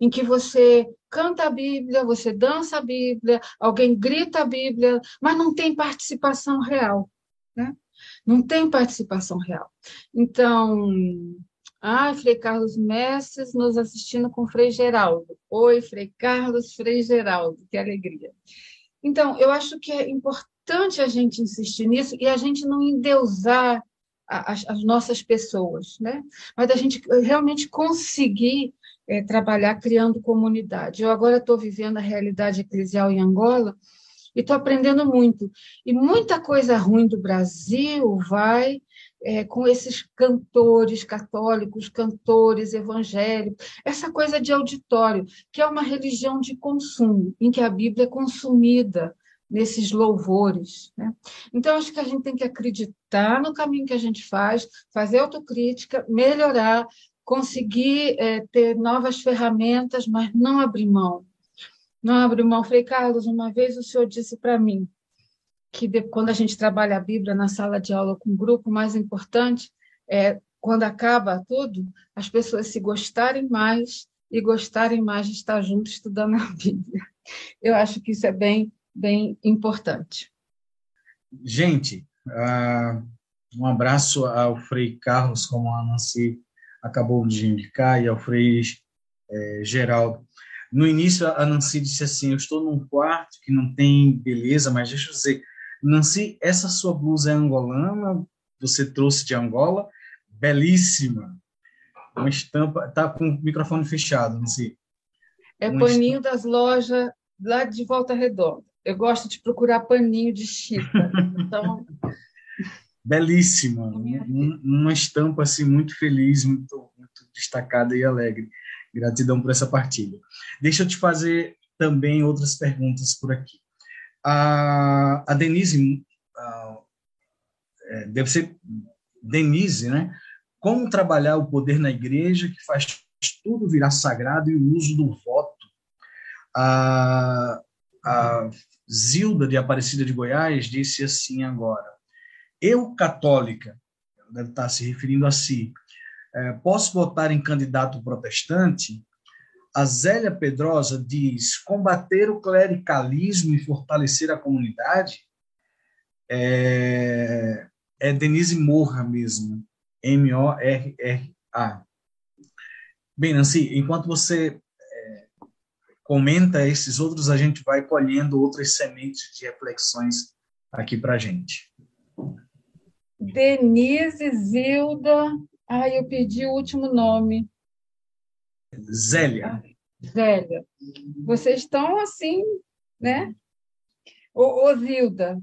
em que você canta a Bíblia, você dança a Bíblia, alguém grita a Bíblia, mas não tem participação real. Né? Não tem participação real. Então, ah, Frei Carlos Mestres nos assistindo com Frei Geraldo. Oi, Frei Carlos, Frei Geraldo, que alegria. Então, eu acho que é importante a gente insistir nisso e a gente não endeusar as, as nossas pessoas, né? Mas a gente realmente conseguir é, trabalhar criando comunidade. Eu agora estou vivendo a realidade eclesial em Angola e estou aprendendo muito. E muita coisa ruim do Brasil vai é, com esses cantores católicos, cantores evangélicos, essa coisa de auditório, que é uma religião de consumo, em que a Bíblia é consumida nesses louvores. Né? Então, acho que a gente tem que acreditar no caminho que a gente faz, fazer autocrítica, melhorar, conseguir é, ter novas ferramentas, mas não abrir mão não abre mão. Frei Carlos, uma vez o senhor disse para mim que de, quando a gente trabalha a Bíblia na sala de aula com um grupo, o mais importante é, quando acaba tudo, as pessoas se gostarem mais e gostarem mais de estar juntos estudando a Bíblia. Eu acho que isso é bem, bem importante. Gente, uh, um abraço ao Frei Carlos, como a Nancy acabou de indicar, e ao Frei eh, Geraldo. No início, a Nancy disse assim: Eu estou num quarto que não tem beleza, mas deixa eu dizer, Nancy, essa sua blusa é angolana? Você trouxe de Angola? Belíssima. Uma estampa, tá com o microfone fechado, Nancy. É Uma paninho estampa... das lojas lá de Volta Redonda. Eu gosto de procurar paninho de chita. Então. Belíssima. Uma estampa assim, muito feliz, muito, muito destacada e alegre. Gratidão por essa partilha. Deixa eu te fazer também outras perguntas por aqui. A, a Denise, a, é, deve ser Denise, né? Como trabalhar o poder na igreja que faz tudo virar sagrado e o uso do voto. A, a Zilda de Aparecida de Goiás disse assim agora: Eu, católica, deve estar se referindo a si, é, posso votar em candidato protestante? a Zélia Pedrosa diz combater o clericalismo e fortalecer a comunidade é, é Denise Morra mesmo, M-O-R-R-A. Bem, Nancy, enquanto você é, comenta esses outros, a gente vai colhendo outras sementes de reflexões aqui para a gente. Denise, Zilda, ai, eu pedi o último nome. Zélia. Zélia. Vocês estão assim, né? Ô, ô Zilda,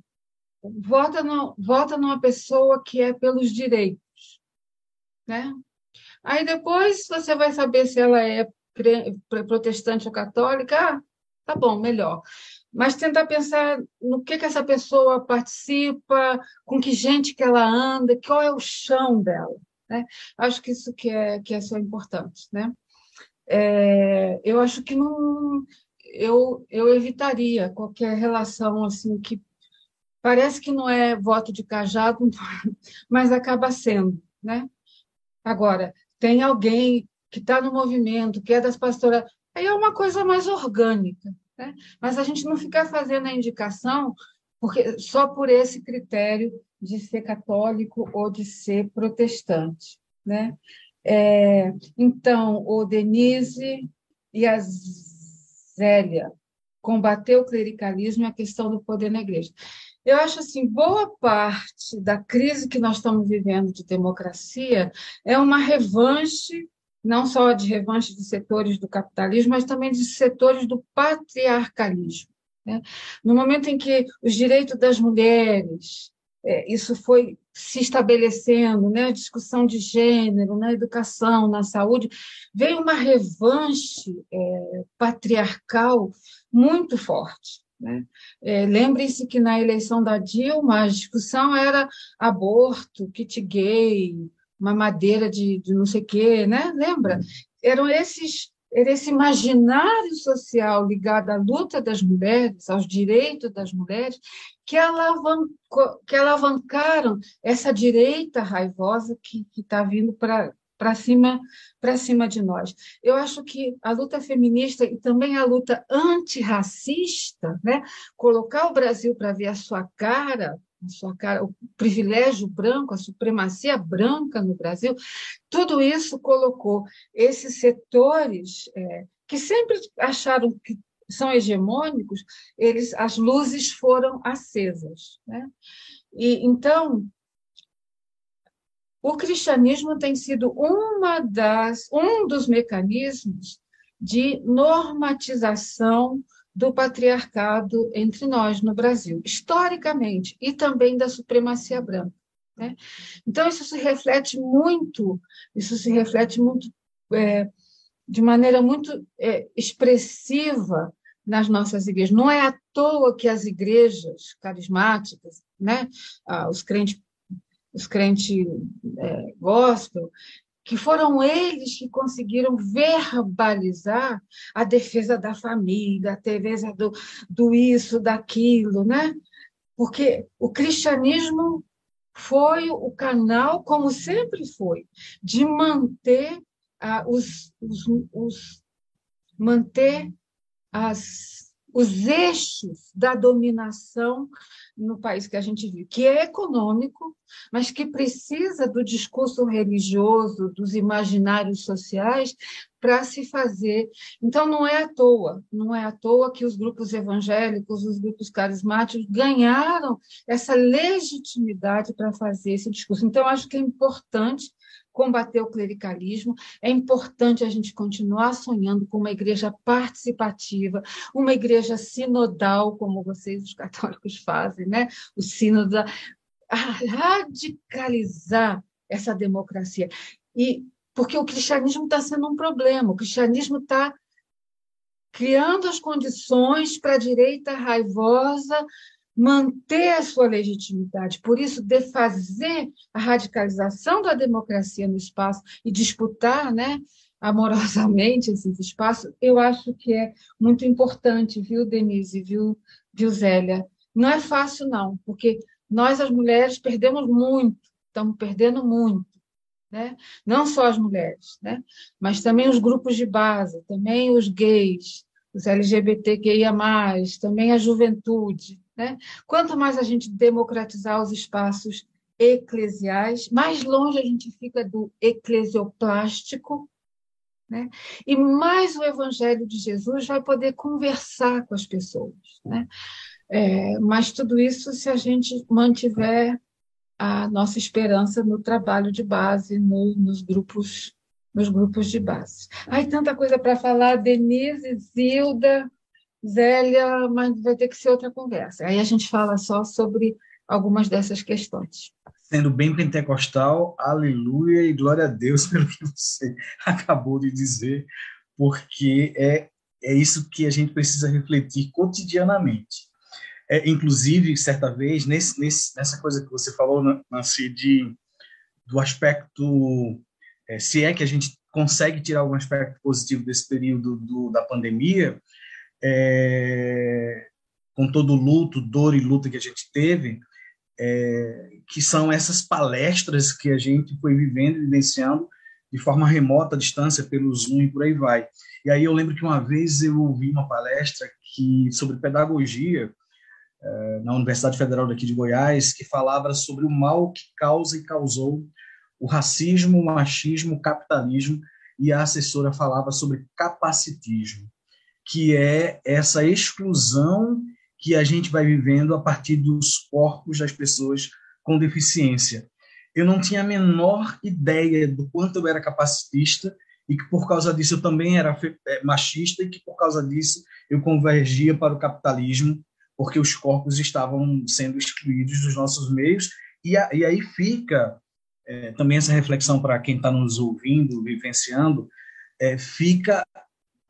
vota, no, vota numa pessoa que é pelos direitos, né? Aí depois você vai saber se ela é protestante ou católica. Ah, tá bom, melhor. Mas tentar pensar no que, que essa pessoa participa, com que gente que ela anda, qual é o chão dela. Né? Acho que isso que é, que é só importante. Né? É, eu acho que não, eu, eu evitaria qualquer relação assim que parece que não é voto de cajado, mas acaba sendo. Né? Agora, tem alguém que está no movimento, que é das pastoras, aí é uma coisa mais orgânica. Né? Mas a gente não fica fazendo a indicação porque só por esse critério de ser católico ou de ser protestante. Né? É, então, o Denise e a Zélia combater o clericalismo e a questão do poder na igreja. Eu acho assim, boa parte da crise que nós estamos vivendo de democracia é uma revanche, não só de revanche de setores do capitalismo, mas também de setores do patriarcalismo. Né? No momento em que os direitos das mulheres, é, isso foi se estabelecendo, né? a discussão de gênero, na educação, na saúde, veio uma revanche é, patriarcal muito forte. Né? É, Lembre-se que na eleição da Dilma a discussão era aborto, kit gay, mamadeira de, de não sei o quê, né? lembra? Eram esses esse imaginário social ligado à luta das mulheres, aos direitos das mulheres, que, alavancou, que alavancaram essa direita raivosa que está vindo para para cima para cima de nós. Eu acho que a luta feminista e também a luta antirracista, né, colocar o Brasil para ver a sua cara, cara, o privilégio branco, a supremacia branca no Brasil, tudo isso colocou esses setores é, que sempre acharam que são hegemônicos, eles as luzes foram acesas, né? E então o cristianismo tem sido uma das, um dos mecanismos de normatização do patriarcado entre nós no Brasil, historicamente, e também da supremacia branca. Né? Então, isso se reflete muito, isso se reflete muito, é, de maneira muito é, expressiva nas nossas igrejas. Não é à toa que as igrejas carismáticas, né, ah, os crentes os crentes é, gospel, que foram eles que conseguiram verbalizar a defesa da família, a defesa do, do isso, daquilo, né? Porque o cristianismo foi o canal, como sempre foi, de manter ah, os, os, os manter as os eixos da dominação no país que a gente vive, que é econômico, mas que precisa do discurso religioso, dos imaginários sociais para se fazer. Então não é à toa, não é à toa que os grupos evangélicos, os grupos carismáticos ganharam essa legitimidade para fazer esse discurso. Então acho que é importante combater o clericalismo. É importante a gente continuar sonhando com uma igreja participativa, uma igreja sinodal, como vocês, os católicos, fazem, né? o sínodo, a radicalizar essa democracia. E porque o cristianismo está sendo um problema, o cristianismo está criando as condições para a direita raivosa manter a sua legitimidade. Por isso, defazer a radicalização da democracia no espaço e disputar né, amorosamente esses espaços, eu acho que é muito importante, viu, Denise, viu, viu Zélia? Não é fácil, não, porque nós, as mulheres, perdemos muito, estamos perdendo muito. né? não só as mulheres, né? mas também os grupos de base, também os gays, os LGBTQIA+, também a juventude. Né? Quanto mais a gente democratizar os espaços eclesiais, mais longe a gente fica do eclesioplástico, né? e mais o Evangelho de Jesus vai poder conversar com as pessoas. Né? É, mas tudo isso se a gente mantiver a nossa esperança no trabalho de base, no, nos grupos nos grupos de base. Ai, tanta coisa para falar, Denise, Zilda, Zélia, mas vai ter que ser outra conversa. Aí a gente fala só sobre algumas dessas questões. Sendo bem pentecostal, aleluia e glória a Deus pelo que você acabou de dizer, porque é, é isso que a gente precisa refletir cotidianamente. É, inclusive, certa vez, nesse, nesse, nessa coisa que você falou, Nancy, de, do aspecto, é, se é que a gente consegue tirar algum aspecto positivo desse período do, da pandemia, é, com todo o luto, dor e luta que a gente teve, é, que são essas palestras que a gente foi vivendo, vivenciando de forma remota, à distância, pelo Zoom e por aí vai. E aí eu lembro que uma vez eu ouvi uma palestra que sobre pedagogia, eh, na Universidade Federal daqui de Goiás, que falava sobre o mal que causa e causou o racismo, o machismo, o capitalismo, e a assessora falava sobre capacitismo, que é essa exclusão que a gente vai vivendo a partir dos corpos das pessoas com deficiência. Eu não tinha a menor ideia do quanto eu era capacitista e que por causa disso eu também era eh, machista e que por causa disso eu convergia para o capitalismo porque os corpos estavam sendo excluídos dos nossos meios, e, a, e aí fica é, também essa reflexão para quem está nos ouvindo, vivenciando, é, fica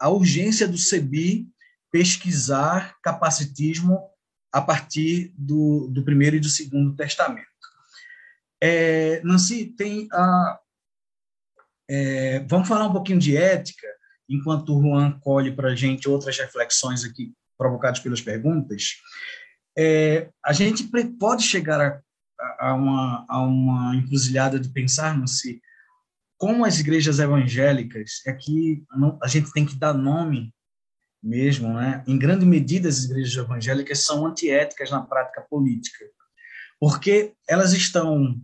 a urgência do CEBI pesquisar capacitismo a partir do, do primeiro e do segundo testamento. É, Nancy, tem a, é, vamos falar um pouquinho de ética, enquanto o Juan colhe para a gente outras reflexões aqui provocados pelas perguntas, é, a gente pode chegar a, a, uma, a uma encruzilhada de pensarmos se como as igrejas evangélicas, é a gente tem que dar nome mesmo, né? Em grande medida, as igrejas evangélicas são antiéticas na prática política, porque elas estão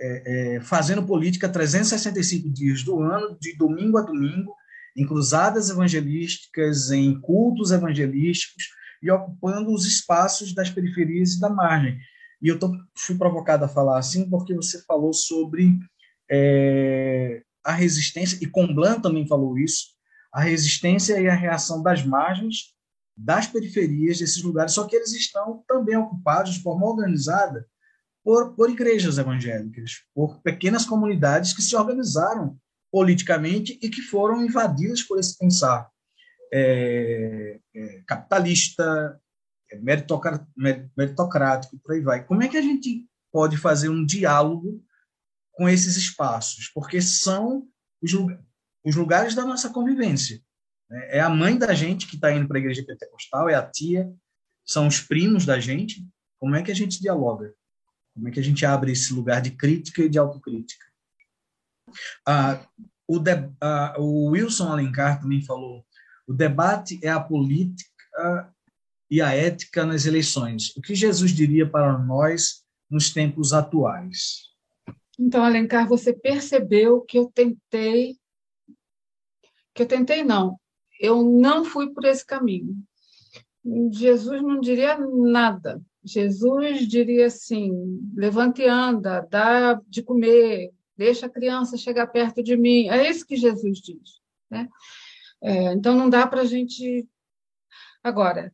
é, é, fazendo política 365 dias do ano, de domingo a domingo, em cruzadas evangelísticas, em cultos evangelísticos e ocupando os espaços das periferias e da margem. E eu tô, fui provocado a falar assim porque você falou sobre é, a resistência, e Comblan também falou isso, a resistência e a reação das margens, das periferias desses lugares, só que eles estão também ocupados de forma organizada por, por igrejas evangélicas, por pequenas comunidades que se organizaram politicamente e que foram invadidas por esse pensar é, é, capitalista, é, meritocrático, por aí vai. Como é que a gente pode fazer um diálogo com esses espaços? Porque são os, os lugares da nossa convivência. Né? É a mãe da gente que está indo para a igreja pentecostal, é a tia, são os primos da gente. Como é que a gente dialoga? Como é que a gente abre esse lugar de crítica e de autocrítica? Ah, o, de, ah, o Wilson Alencar também falou: o debate é a política e a ética nas eleições. O que Jesus diria para nós nos tempos atuais? Então, Alencar, você percebeu que eu tentei, que eu tentei não, eu não fui por esse caminho. Jesus não diria nada. Jesus diria assim: levante e anda, dá de comer, deixa a criança chegar perto de mim. É isso que Jesus diz. Né? É, então, não dá para a gente. Agora,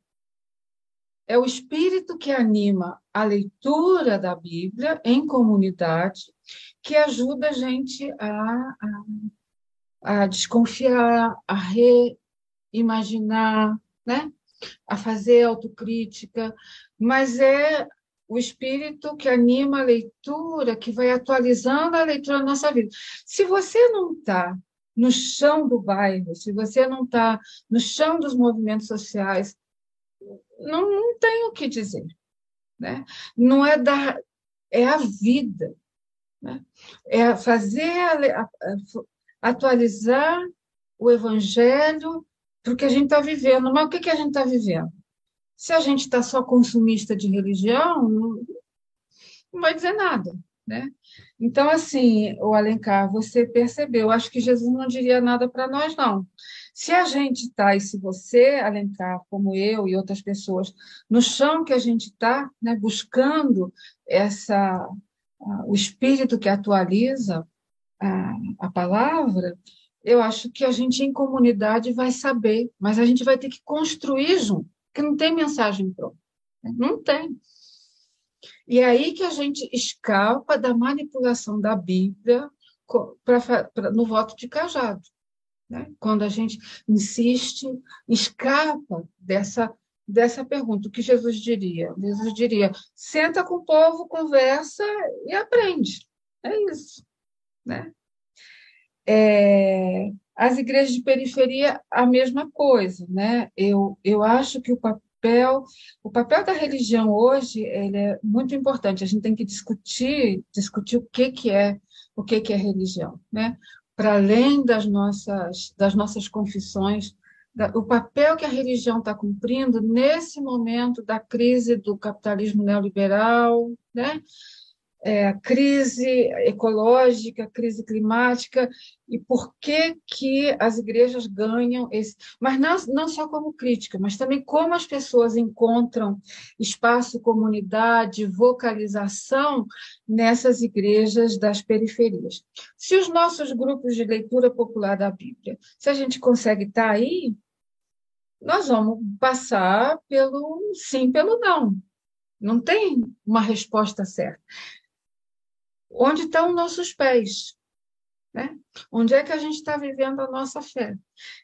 é o espírito que anima a leitura da Bíblia em comunidade que ajuda a gente a, a, a desconfiar, a reimaginar, né? a fazer autocrítica, mas é o espírito que anima a leitura, que vai atualizando a leitura na nossa vida. Se você não está no chão do bairro, se você não está no chão dos movimentos sociais, não, não tem o que dizer. Né? Não é da. É a vida. Né? É fazer, atualizar o evangelho para o que a gente está vivendo. Mas o que, que a gente está vivendo? Se a gente está só consumista de religião, não vai dizer nada. Né? Então, assim, o Alencar, você percebeu, acho que Jesus não diria nada para nós, não. Se a gente está, e se você, Alencar, como eu e outras pessoas, no chão que a gente está, né, buscando essa, o espírito que atualiza a, a palavra, eu acho que a gente em comunidade vai saber, mas a gente vai ter que construir junto, porque não tem mensagem pronta. Né? Não tem. E é aí que a gente escapa da manipulação da Bíblia pra, pra, no voto de cajado. Né? Quando a gente insiste, escapa dessa, dessa pergunta. O que Jesus diria? Jesus diria: senta com o povo, conversa e aprende. É isso. Né? É, as igrejas de periferia, a mesma coisa. Né? Eu, eu acho que o papel o papel da religião hoje ele é muito importante. A gente tem que discutir, discutir o que que é, o que que é religião, né? Para além das nossas das nossas confissões, o papel que a religião está cumprindo nesse momento da crise do capitalismo neoliberal, né? É, crise ecológica, crise climática, e por que, que as igrejas ganham esse. Mas não, não só como crítica, mas também como as pessoas encontram espaço, comunidade, vocalização nessas igrejas das periferias. Se os nossos grupos de leitura popular da Bíblia, se a gente consegue estar aí, nós vamos passar pelo sim, pelo não. Não tem uma resposta certa onde estão nossos pés? Né? Onde é que a gente está vivendo a nossa fé?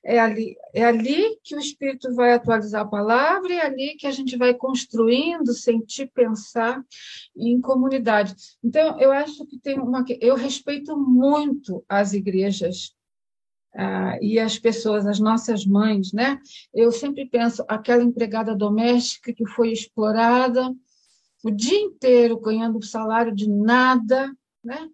É ali, é ali que o Espírito vai atualizar a palavra, é ali que a gente vai construindo, sentir, pensar em comunidade. Então, eu acho que tem uma. Eu respeito muito as igrejas ah, e as pessoas, as nossas mães, né? Eu sempre penso aquela empregada doméstica que foi explorada, o dia inteiro ganhando salário de nada, né?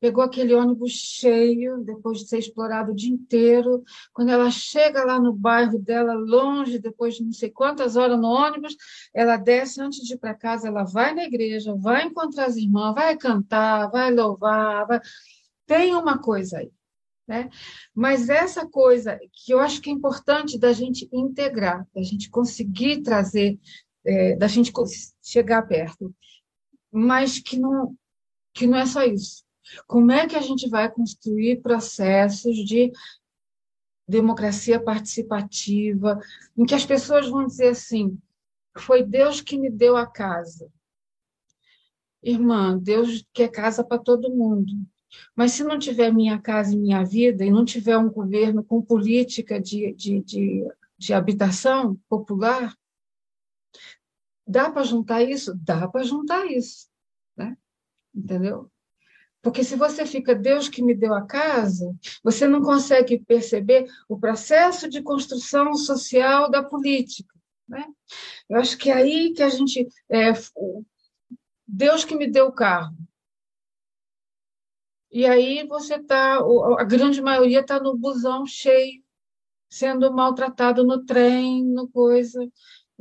Pegou aquele ônibus cheio, depois de ser explorado o dia inteiro. Quando ela chega lá no bairro dela, longe, depois de não sei quantas horas no ônibus, ela desce antes de ir para casa, ela vai na igreja, vai encontrar as irmãs, vai cantar, vai louvar. Vai... Tem uma coisa aí. Né? Mas essa coisa que eu acho que é importante da gente integrar, da gente conseguir trazer é, da gente chegar perto, mas que não, que não é só isso. Como é que a gente vai construir processos de democracia participativa, em que as pessoas vão dizer assim: foi Deus que me deu a casa. Irmã, Deus quer casa para todo mundo. Mas se não tiver minha casa e minha vida, e não tiver um governo com política de, de, de, de habitação popular, Dá para juntar isso? Dá para juntar isso. Né? Entendeu? Porque se você fica, Deus que me deu a casa, você não consegue perceber o processo de construção social da política. Né? Eu acho que é aí que a gente. É, Deus que me deu o carro. E aí você está, a grande maioria está no busão cheio, sendo maltratado no trem, no coisa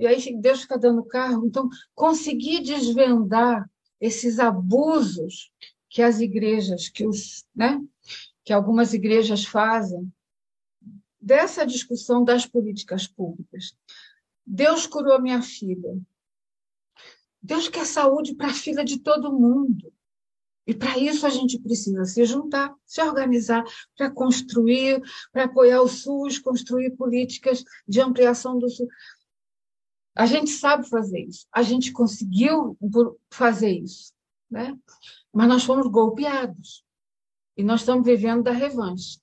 e aí Deus fica dando carro. Então, conseguir desvendar esses abusos que as igrejas, que os, né, que algumas igrejas fazem dessa discussão das políticas públicas. Deus curou minha filha. Deus quer saúde para a filha de todo mundo. E para isso a gente precisa se juntar, se organizar para construir, para apoiar o SUS, construir políticas de ampliação do SUS. A gente sabe fazer isso, a gente conseguiu fazer isso, né? mas nós fomos golpeados e nós estamos vivendo da revanche.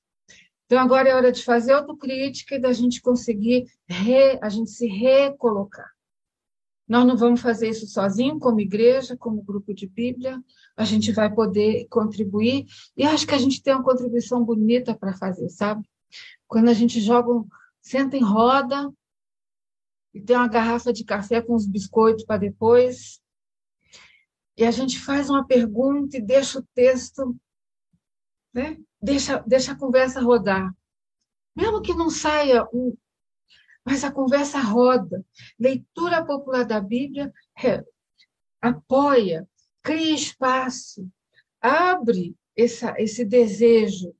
Então agora é hora de fazer autocrítica e da gente conseguir re, a gente se recolocar. Nós não vamos fazer isso sozinho, como igreja, como grupo de Bíblia. A gente vai poder contribuir e acho que a gente tem uma contribuição bonita para fazer, sabe? Quando a gente joga, senta em roda e tem uma garrafa de café com os biscoitos para depois. e a gente faz uma pergunta e deixa o texto, né? deixa, deixa a conversa rodar. Mesmo que não saia um. Mas a conversa roda. Leitura popular da Bíblia é, apoia, cria espaço, abre essa, esse desejo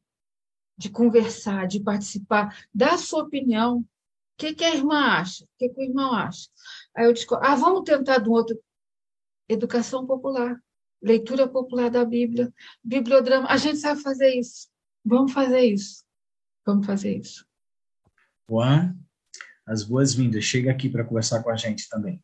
de conversar, de participar, dá sua opinião. O que, que a irmã acha? O que, que o irmão acha? Aí eu digo, ah, vamos tentar de um outro. Educação popular, leitura popular da Bíblia, bibliodrama. A gente sabe fazer isso. Vamos fazer isso. Vamos fazer isso. Juan, as boas-vindas. Chega aqui para conversar com a gente também.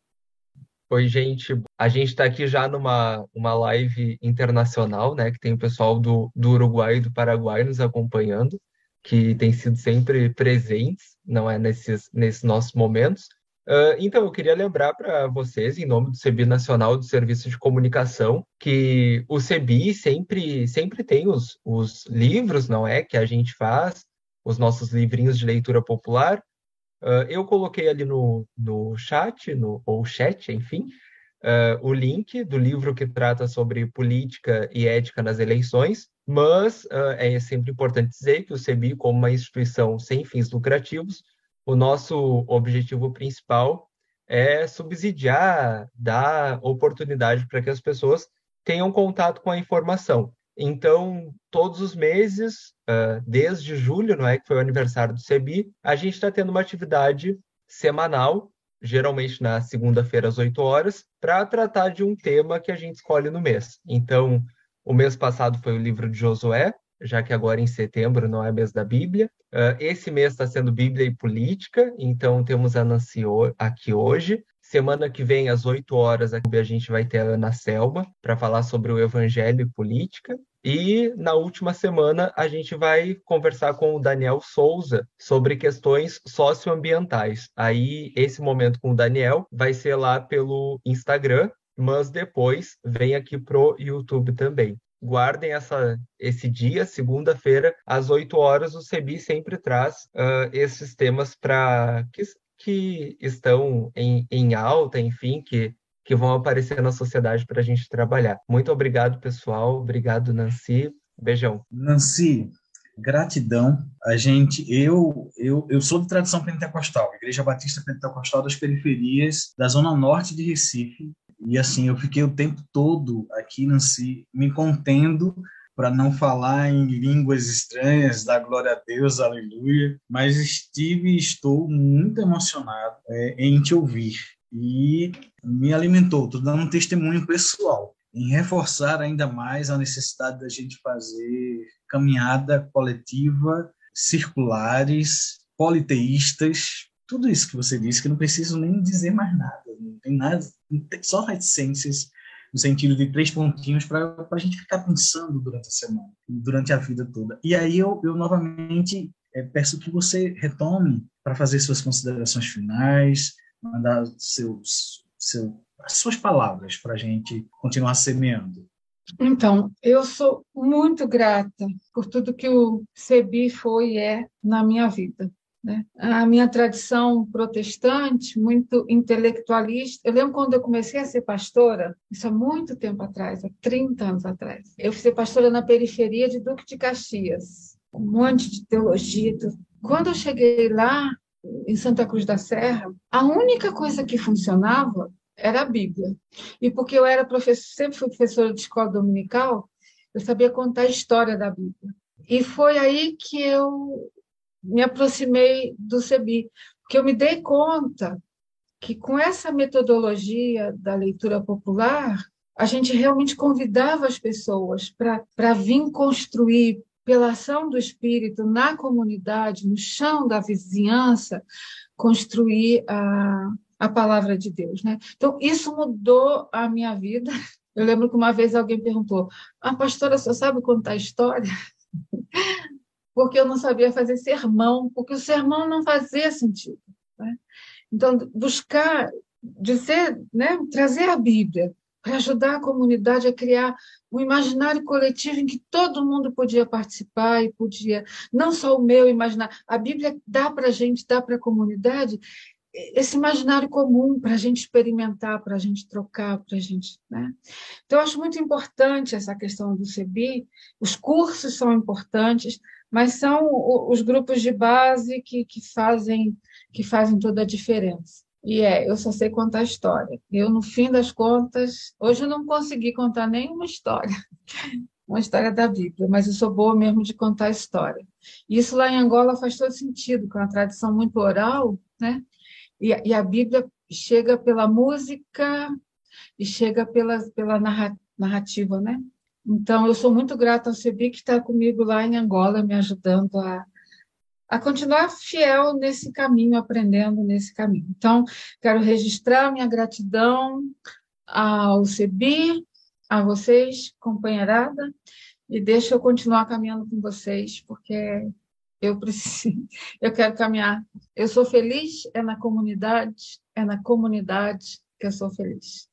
Oi, gente. A gente está aqui já numa uma live internacional, né? Que tem o pessoal do, do Uruguai e do Paraguai nos acompanhando, que tem sido sempre presentes, não é nesses, nesses nossos momentos. Uh, então, eu queria lembrar para vocês, em nome do CEBI Nacional do Serviço de Comunicação, que o CEBI sempre, sempre tem os, os livros, não é? Que a gente faz, os nossos livrinhos de leitura popular. Uh, eu coloquei ali no, no chat, no, ou chat, enfim, uh, o link do livro que trata sobre política e ética nas eleições, mas é sempre importante dizer que o CEBI, como uma instituição sem fins lucrativos, o nosso objetivo principal é subsidiar, dar oportunidade para que as pessoas tenham contato com a informação. Então, todos os meses, uh, desde julho, não é que foi o aniversário do CEBI, a gente está tendo uma atividade semanal, geralmente na segunda-feira às 8 horas, para tratar de um tema que a gente escolhe no mês. Então, o mês passado foi o livro de Josué, já que agora em setembro não é mês da Bíblia. Uh, esse mês está sendo Bíblia e Política, então temos a Nancy aqui hoje. Semana que vem, às 8 horas, a gente vai ter a Ana Selma para falar sobre o Evangelho e Política. E na última semana, a gente vai conversar com o Daniel Souza sobre questões socioambientais. Aí, esse momento com o Daniel vai ser lá pelo Instagram, mas depois vem aqui pro YouTube também guardem essa, esse dia, segunda-feira, às 8 horas, o CEBI sempre traz uh, esses temas para que, que estão em, em alta, enfim, que, que vão aparecer na sociedade para a gente trabalhar. Muito obrigado, pessoal. Obrigado, Nancy. Beijão. Nancy, gratidão. A gente, eu, eu, eu sou de tradição pentecostal, Igreja Batista Pentecostal das periferias da zona norte de Recife, e assim, eu fiquei o tempo todo aqui, Nancy, me contendo para não falar em línguas estranhas, da glória a Deus, aleluia, mas estive e estou muito emocionado é, em te ouvir e me alimentou. Estou dando um testemunho pessoal em reforçar ainda mais a necessidade da gente fazer caminhada coletiva, circulares, politeístas, tudo isso que você disse, que não preciso nem dizer mais nada, não tem nada, só reticências no sentido de três pontinhos para a gente ficar pensando durante a semana, durante a vida toda. E aí eu, eu novamente é, peço que você retome para fazer suas considerações finais, mandar seus, seu, as suas palavras para a gente continuar semeando. Então, eu sou muito grata por tudo que o CEBI foi e é na minha vida. Né? A minha tradição protestante, muito intelectualista. Eu lembro quando eu comecei a ser pastora, isso há muito tempo atrás, há 30 anos atrás. Eu fui ser pastora na periferia de Duque de Caxias, um monte de teologia. Quando eu cheguei lá, em Santa Cruz da Serra, a única coisa que funcionava era a Bíblia. E porque eu era professor, sempre fui professora de escola dominical, eu sabia contar a história da Bíblia. E foi aí que eu me aproximei do CEBI, porque eu me dei conta que com essa metodologia da leitura popular, a gente realmente convidava as pessoas para vir construir, pela ação do Espírito, na comunidade, no chão da vizinhança, construir a, a palavra de Deus. Né? Então, isso mudou a minha vida. Eu lembro que uma vez alguém perguntou: a ah, pastora só sabe contar história? Porque eu não sabia fazer sermão, porque o sermão não fazia sentido. Né? Então, buscar, dizer, né, trazer a Bíblia para ajudar a comunidade a criar um imaginário coletivo em que todo mundo podia participar e podia, não só o meu imaginar, a Bíblia dá para a gente, dá para a comunidade esse imaginário comum para a gente experimentar, para a gente trocar, para a gente. Né? Então, acho muito importante essa questão do CEBI. Os cursos são importantes, mas são os grupos de base que, que, fazem, que fazem toda a diferença. E é, eu só sei contar história. Eu, no fim das contas, hoje eu não consegui contar nenhuma história, uma história da Bíblia, mas eu sou boa mesmo de contar história. Isso lá em Angola faz todo sentido, com a tradição muito oral, né? E, e a Bíblia chega pela música e chega pela, pela narrativa, né? Então, eu sou muito grata ao Sebi que está comigo lá em Angola, me ajudando a, a continuar fiel nesse caminho, aprendendo nesse caminho. Então, quero registrar minha gratidão ao Sebi, a vocês, companheirada, e deixa eu continuar caminhando com vocês, porque eu preciso, eu quero caminhar. Eu sou feliz é na comunidade, é na comunidade que eu sou feliz.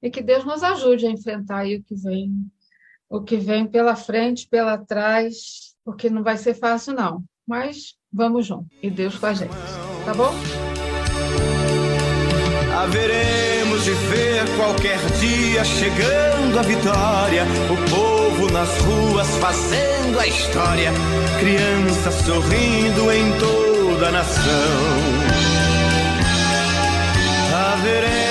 E que Deus nos ajude a enfrentar o que vem, o que vem pela frente, pela trás, porque não vai ser fácil não. Mas vamos junto. E Deus com a gente. Tá bom? Haveremos de ver qualquer dia chegando a vitória, o povo nas ruas fazendo a história, crianças sorrindo em toda a nação. Haveremos